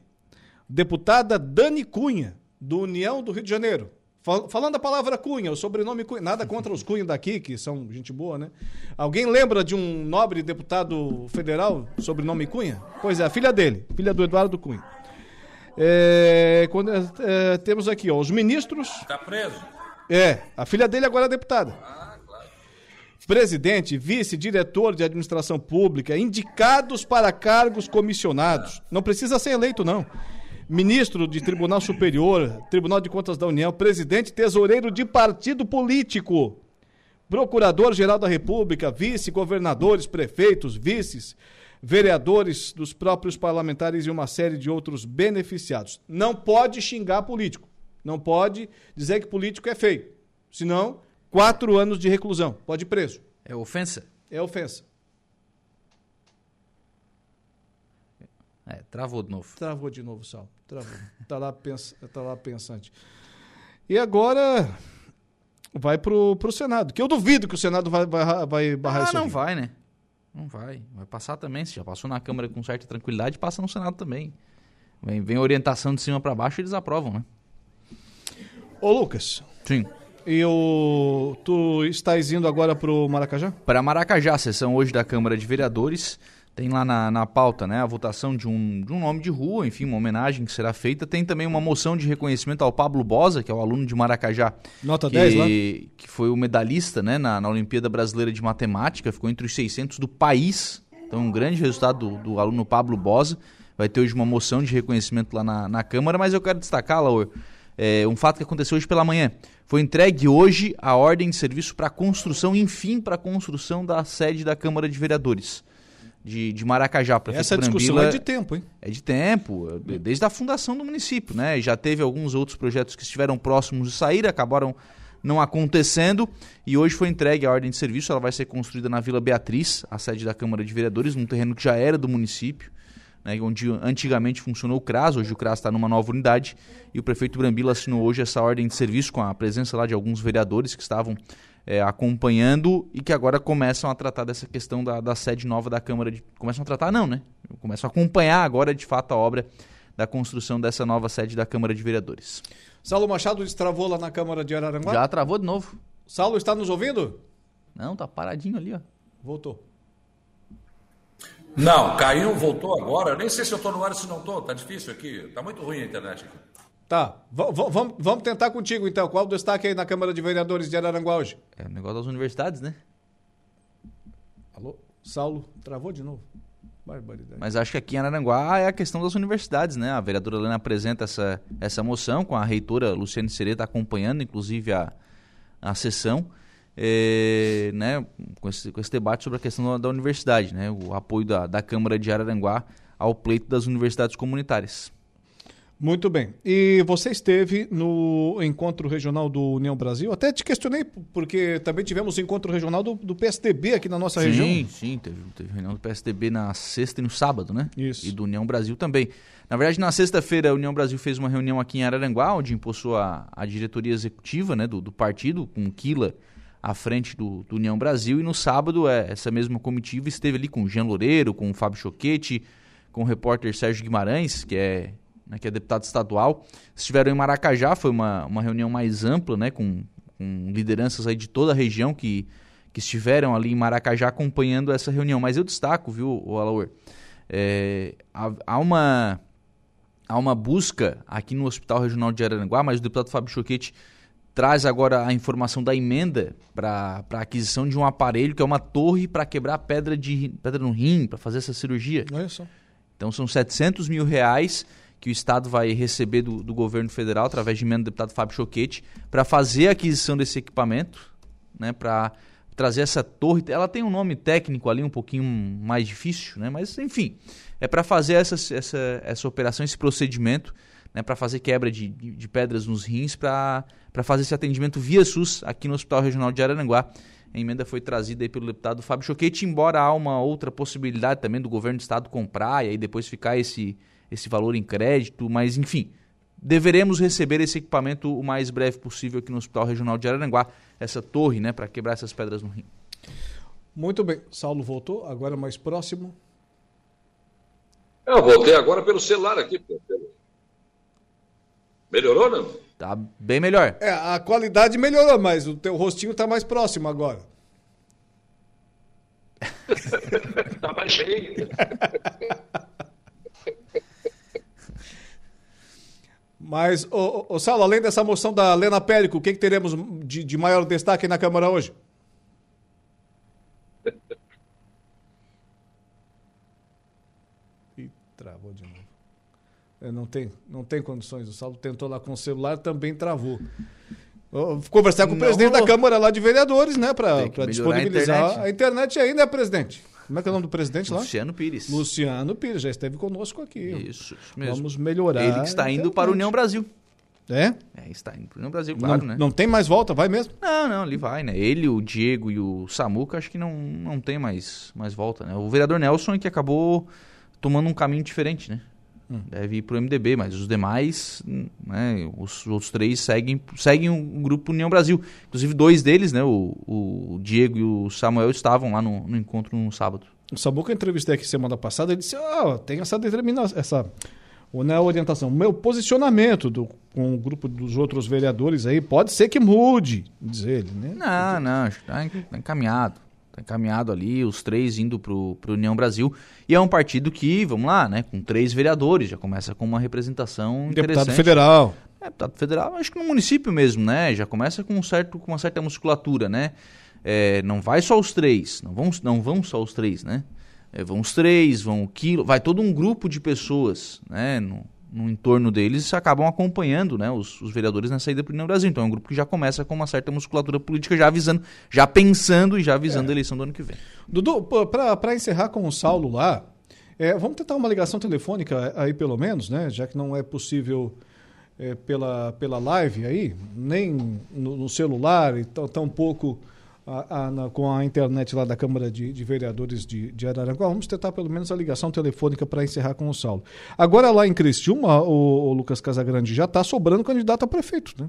Deputada Dani Cunha, do União do Rio de Janeiro. Fal- Falando a palavra Cunha, o sobrenome Cunha, nada contra os Cunha daqui, que são gente boa, né? Alguém lembra de um nobre deputado federal, sobrenome Cunha? Pois é, a filha dele, filha do Eduardo Cunha. É, quando, é, temos aqui, ó, os ministros. Tá preso. É, a filha dele agora é deputada. Presidente, vice, diretor de administração pública, indicados para cargos comissionados. Não precisa ser eleito, não. Ministro de Tribunal Superior, Tribunal de Contas da União, presidente tesoureiro de partido político, procurador-geral da República, vice, governadores, prefeitos, vices, vereadores dos próprios parlamentares e uma série de outros beneficiados. Não pode xingar político. Não pode dizer que político é feio. Senão, quatro anos de reclusão. Pode ir preso. É ofensa? É ofensa. É, travou de novo. Travou de novo, Sal. Travou. Tá lá, pens... tá lá pensante. E agora vai pro, pro Senado. Que eu duvido que o Senado vai, vai, vai barrar Ah, isso não aqui. vai, né? Não vai. Vai passar também. Se já passou na Câmara com certa tranquilidade, passa no Senado também. Vem, vem orientação de cima para baixo e eles aprovam, né? Ô, Lucas. Sim. E o, tu estás indo agora para o Maracajá? Para Maracajá, sessão hoje da Câmara de Vereadores. Tem lá na, na pauta né, a votação de um, de um nome de rua, enfim, uma homenagem que será feita. Tem também uma moção de reconhecimento ao Pablo Bosa, que é o aluno de Maracajá. Nota que, 10 lá? Que foi o medalhista né, na, na Olimpíada Brasileira de Matemática, ficou entre os 600 do país. Então, um grande resultado do, do aluno Pablo Bosa. Vai ter hoje uma moção de reconhecimento lá na, na Câmara, mas eu quero destacar, Laura, é, um fato que aconteceu hoje pela manhã. Foi entregue hoje a ordem de serviço para construção, enfim, para a construção da sede da Câmara de Vereadores de, de Maracajá. Essa discussão Brambila, é de tempo, hein? É de tempo, desde a fundação do município, né? Já teve alguns outros projetos que estiveram próximos de sair, acabaram não acontecendo e hoje foi entregue a ordem de serviço. Ela vai ser construída na Vila Beatriz, a sede da Câmara de Vereadores, num terreno que já era do município. Né, onde antigamente funcionou o CRAS, hoje o CRAS está numa nova unidade, e o prefeito Brambila assinou hoje essa ordem de serviço com a presença lá de alguns vereadores que estavam é, acompanhando e que agora começam a tratar dessa questão da, da sede nova da Câmara. De, começam a tratar, não, né? Começam a acompanhar agora, de fato, a obra da construção dessa nova sede da Câmara de Vereadores. Saulo Machado destravou lá na Câmara de Araranguá? Já travou de novo. Saulo, está nos ouvindo? Não, tá paradinho ali, ó. Voltou. Não, caiu, voltou agora. Eu nem sei se eu estou no ar ou se não estou. Tá difícil aqui. Tá muito ruim a internet aqui. Tá, vamos, tentar contigo então. Qual o destaque aí na Câmara de Vereadores de Araranguá hoje? É o negócio das universidades, né? Alô? Saulo, travou de novo. Barbaridade. Mas acho que aqui em Araranguá é a questão das universidades, né? A vereadora Helena apresenta essa, essa moção com a reitora Luciane Sereta acompanhando, inclusive, a, a sessão. É, né, com, esse, com esse debate sobre a questão da, da universidade, né, o apoio da, da Câmara de Araranguá ao pleito das universidades comunitárias. Muito bem. E você esteve no encontro regional do União Brasil? Até te questionei, porque também tivemos o encontro regional do, do PSDB aqui na nossa sim, região. Sim, sim, teve, teve reunião do PSDB na sexta e no sábado, né? Isso. E do União Brasil também. Na verdade, na sexta-feira, a União Brasil fez uma reunião aqui em Araranguá, onde impulsou a, a diretoria executiva né, do, do partido, com Quila à frente do, do, União Brasil. E no sábado, é, essa mesma comitiva esteve ali com o Jean Loureiro, com o Fábio Choquete, com o repórter Sérgio Guimarães, que é né, que é deputado estadual. Estiveram em Maracajá, foi uma, uma reunião mais ampla, né, com, com lideranças aí de toda a região que, que estiveram ali em Maracajá acompanhando essa reunião. Mas eu destaco, viu, Alaor, é, há, há, uma, há uma busca aqui no Hospital Regional de Araranguá, mas o deputado Fábio Choquete traz agora a informação da emenda para a aquisição de um aparelho que é uma torre para quebrar pedra, de, pedra no rim, para fazer essa cirurgia. Olha só. Então são 700 mil reais que o Estado vai receber do, do governo federal, através de emenda do deputado Fábio Choquete, para fazer a aquisição desse equipamento, né, para trazer essa torre. Ela tem um nome técnico ali um pouquinho mais difícil, né, mas enfim, é para fazer essa, essa, essa operação, esse procedimento, né, para fazer quebra de, de, pedras nos rins, para fazer esse atendimento via SUS aqui no Hospital Regional de Araranguá. A emenda foi trazida aí pelo deputado Fábio Choquete, embora há uma outra possibilidade também do governo do estado comprar e aí depois ficar esse, esse valor em crédito, mas enfim, deveremos receber esse equipamento o mais breve possível aqui no Hospital Regional de Araranguá, essa torre, né, para quebrar essas pedras no rim. Muito bem, Saulo voltou, agora mais próximo. Eu voltei agora pelo celular aqui. Melhorou, não? Tá bem melhor. É, a qualidade melhorou, mas o teu rostinho tá mais próximo agora. tá mais cheio. Mas, ô, ô, Saulo, além dessa moção da Lena Périco, o que, que teremos de, de maior destaque na Câmara hoje? Ih, travou de novo. É, não, tem, não tem condições. O Saulo tentou lá com o celular, também travou. Vou conversar com o não presidente da Câmara lá de Vereadores, né? Para disponibilizar a internet. a internet aí, né, presidente? Como é que é o nome do presidente lá? Luciano Pires. Luciano Pires, já esteve conosco aqui. Isso, isso mesmo. Vamos melhorar. Ele que está indo para a União Brasil. É? É, está indo para a União Brasil, claro, não, né? Não tem mais volta, vai mesmo? Não, não, ele vai, né? Ele, o Diego e o Samuca, acho que não, não tem mais, mais volta, né? O vereador Nelson é que acabou tomando um caminho diferente, né? Hum. Deve ir para o MDB, mas os demais, né, os outros três seguem, seguem o grupo União Brasil. Inclusive dois deles, né, o, o Diego e o Samuel estavam lá no, no encontro no sábado. O Samuca eu entrevistei aqui semana passada, ele disse, oh, tem essa determinação, essa ou na orientação, o meu posicionamento do, com o grupo dos outros vereadores aí pode ser que mude, diz ele, né? Não, não, está encaminhado. Encaminhado ali, os três indo para o União Brasil. E é um partido que, vamos lá, né, com três vereadores, já começa com uma representação Deputado federal. É, deputado federal, acho que no município mesmo, né? Já começa com, um certo, com uma certa musculatura, né? É, não vai só os três, não vão, não vão só os três, né? É, vão os três, vão o quilo, vai todo um grupo de pessoas, né? No, no entorno deles acabam acompanhando né, os, os vereadores na saída para o Brasil. Então é um grupo que já começa com uma certa musculatura política, já avisando, já pensando e já avisando é. a eleição do ano que vem. Dudu, para encerrar com o Saulo lá, é, vamos tentar uma ligação telefônica aí pelo menos, né? Já que não é possível é, pela, pela live aí, nem no, no celular e tampouco. pouco a, a, na, com a internet lá da Câmara de, de Vereadores de, de, Araranguá. Vamos tentar pelo menos a ligação telefônica para encerrar com o Saulo. Agora lá em Criciúma, o, o Lucas Casagrande já está sobrando candidato a prefeito. Né?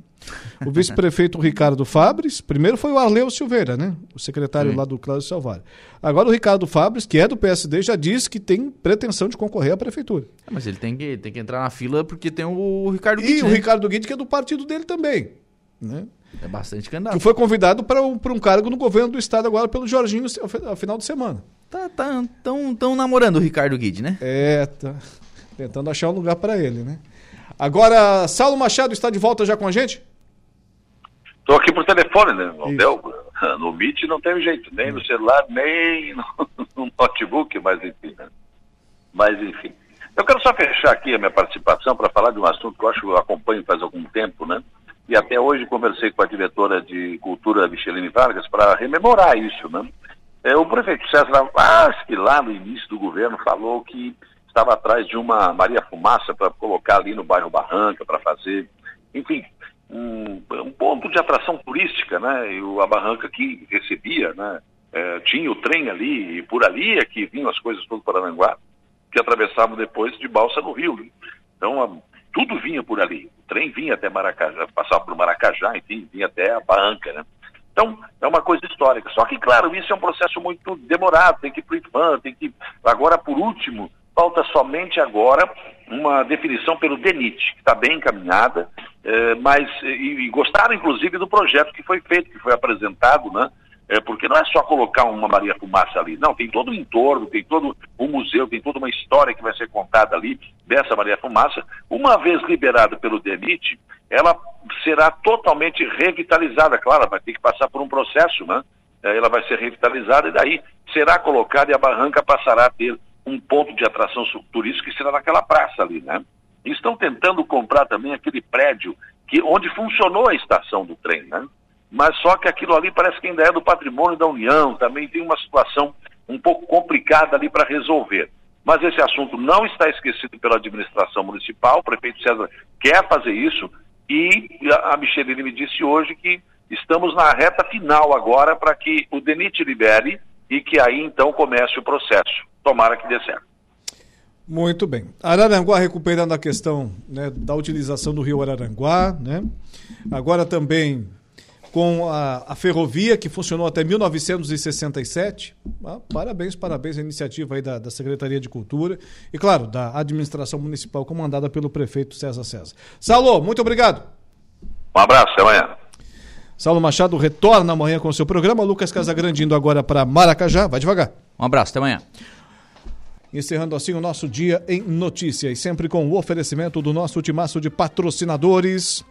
O vice-prefeito Ricardo Fabres, primeiro foi o Arleu Silveira, né? o secretário Sim. lá do Cláudio Salvário. Agora o Ricardo Fabres, que é do PSD, já disse que tem pretensão de concorrer à prefeitura. É, mas ele tem que, tem que entrar na fila porque tem o Ricardo Guide. E né? o Ricardo Guide, que é do partido dele também. Né? É bastante candidato. Que foi convidado para um, um cargo no governo do estado agora pelo Jorginho ao final de semana. Tá, tá, tão, tão namorando o Ricardo Guide, né? É, tá. Tentando achar um lugar para ele, né? Agora, Saulo Machado está de volta já com a gente? Estou aqui por telefone, né? No, deu, no Meet não tem jeito, nem no celular, nem no, no notebook, mas enfim, né? Mas enfim. Eu quero só fechar aqui a minha participação para falar de um assunto que eu acho que eu acompanho faz algum tempo, né? E até hoje conversei com a diretora de Cultura, Micheline Vargas, para rememorar isso, né? É, o prefeito César Vaz, que lá no início do governo falou que estava atrás de uma Maria Fumaça para colocar ali no bairro Barranca, para fazer, enfim, um, um, ponto de atração turística, né? E o, a Barranca que recebia, né? É, tinha o trem ali, e por ali é que vinham as coisas todas para Aranguá, que atravessavam depois de balsa no Rio. Então, tudo vinha por ali. O trem vinha até Maracajá, passava por Maracajá, enfim, vinha até a Barranca, né? Então, é uma coisa histórica. Só que, claro, isso é um processo muito demorado, tem que ir para o IFAM, tem que. Agora, por último, falta somente agora uma definição pelo DENIT, que está bem encaminhada, eh, mas. E, e gostaram, inclusive, do projeto que foi feito, que foi apresentado, né? É, porque não é só colocar uma Maria Fumaça ali, não, tem todo o entorno, tem todo o museu, tem toda uma história que vai ser contada ali dessa Maria Fumaça. Uma vez liberada pelo DENIT, ela será totalmente revitalizada, claro, vai ter que passar por um processo, né? É, ela vai ser revitalizada e daí será colocada e a barranca passará a ter um ponto de atração turística que será naquela praça ali, né? Estão tentando comprar também aquele prédio que, onde funcionou a estação do trem, né? Mas só que aquilo ali parece que ainda é do patrimônio da União, também tem uma situação um pouco complicada ali para resolver. Mas esse assunto não está esquecido pela administração municipal, o prefeito César quer fazer isso, e a Micheline me disse hoje que estamos na reta final agora para que o DENIT libere e que aí então comece o processo. Tomara que dê certo. Muito bem. Araranguá recuperando a questão né, da utilização do rio Araranguá, né? Agora também com a, a, ferrovia que funcionou até 1967. Ah, parabéns, parabéns à iniciativa aí da, da, Secretaria de Cultura e, claro, da administração municipal comandada pelo prefeito César César. Saulo, muito obrigado. Um abraço, até amanhã. Saulo Machado retorna amanhã com o seu programa. Lucas Casagrande indo agora para Maracajá. Vai devagar. Um abraço, até amanhã. Encerrando assim o nosso dia em notícias, sempre com o oferecimento do nosso timaço de patrocinadores.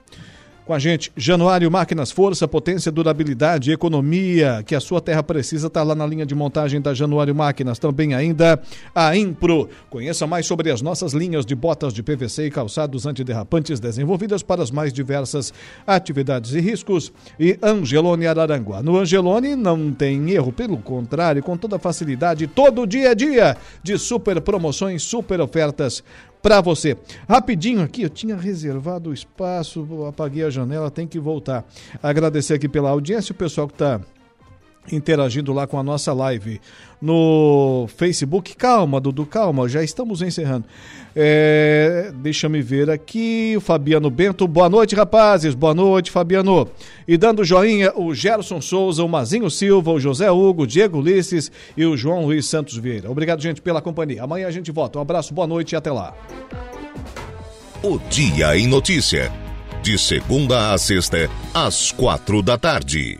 Com a gente, Januário Máquinas Força, potência, durabilidade, economia, que a sua terra precisa, está lá na linha de montagem da Januário Máquinas. Também ainda a Impro. Conheça mais sobre as nossas linhas de botas de PVC e calçados antiderrapantes desenvolvidas para as mais diversas atividades e riscos. E Angelone Araranguá. No Angelone não tem erro, pelo contrário, com toda facilidade, todo dia a dia de super promoções, super ofertas para você. Rapidinho aqui, eu tinha reservado o espaço, apaguei a janela, tem que voltar. Agradecer aqui pela audiência, o pessoal que está interagindo lá com a nossa live no Facebook. Calma, Dudu, calma, já estamos encerrando. É, deixa me ver aqui, o Fabiano Bento. Boa noite, rapazes. Boa noite, Fabiano. E dando joinha, o Gerson Souza, o Mazinho Silva, o José Hugo, o Diego Ulisses e o João Luiz Santos Vieira. Obrigado, gente, pela companhia. Amanhã a gente volta. Um abraço, boa noite e até lá. O Dia em Notícia. De segunda a sexta, às quatro da tarde.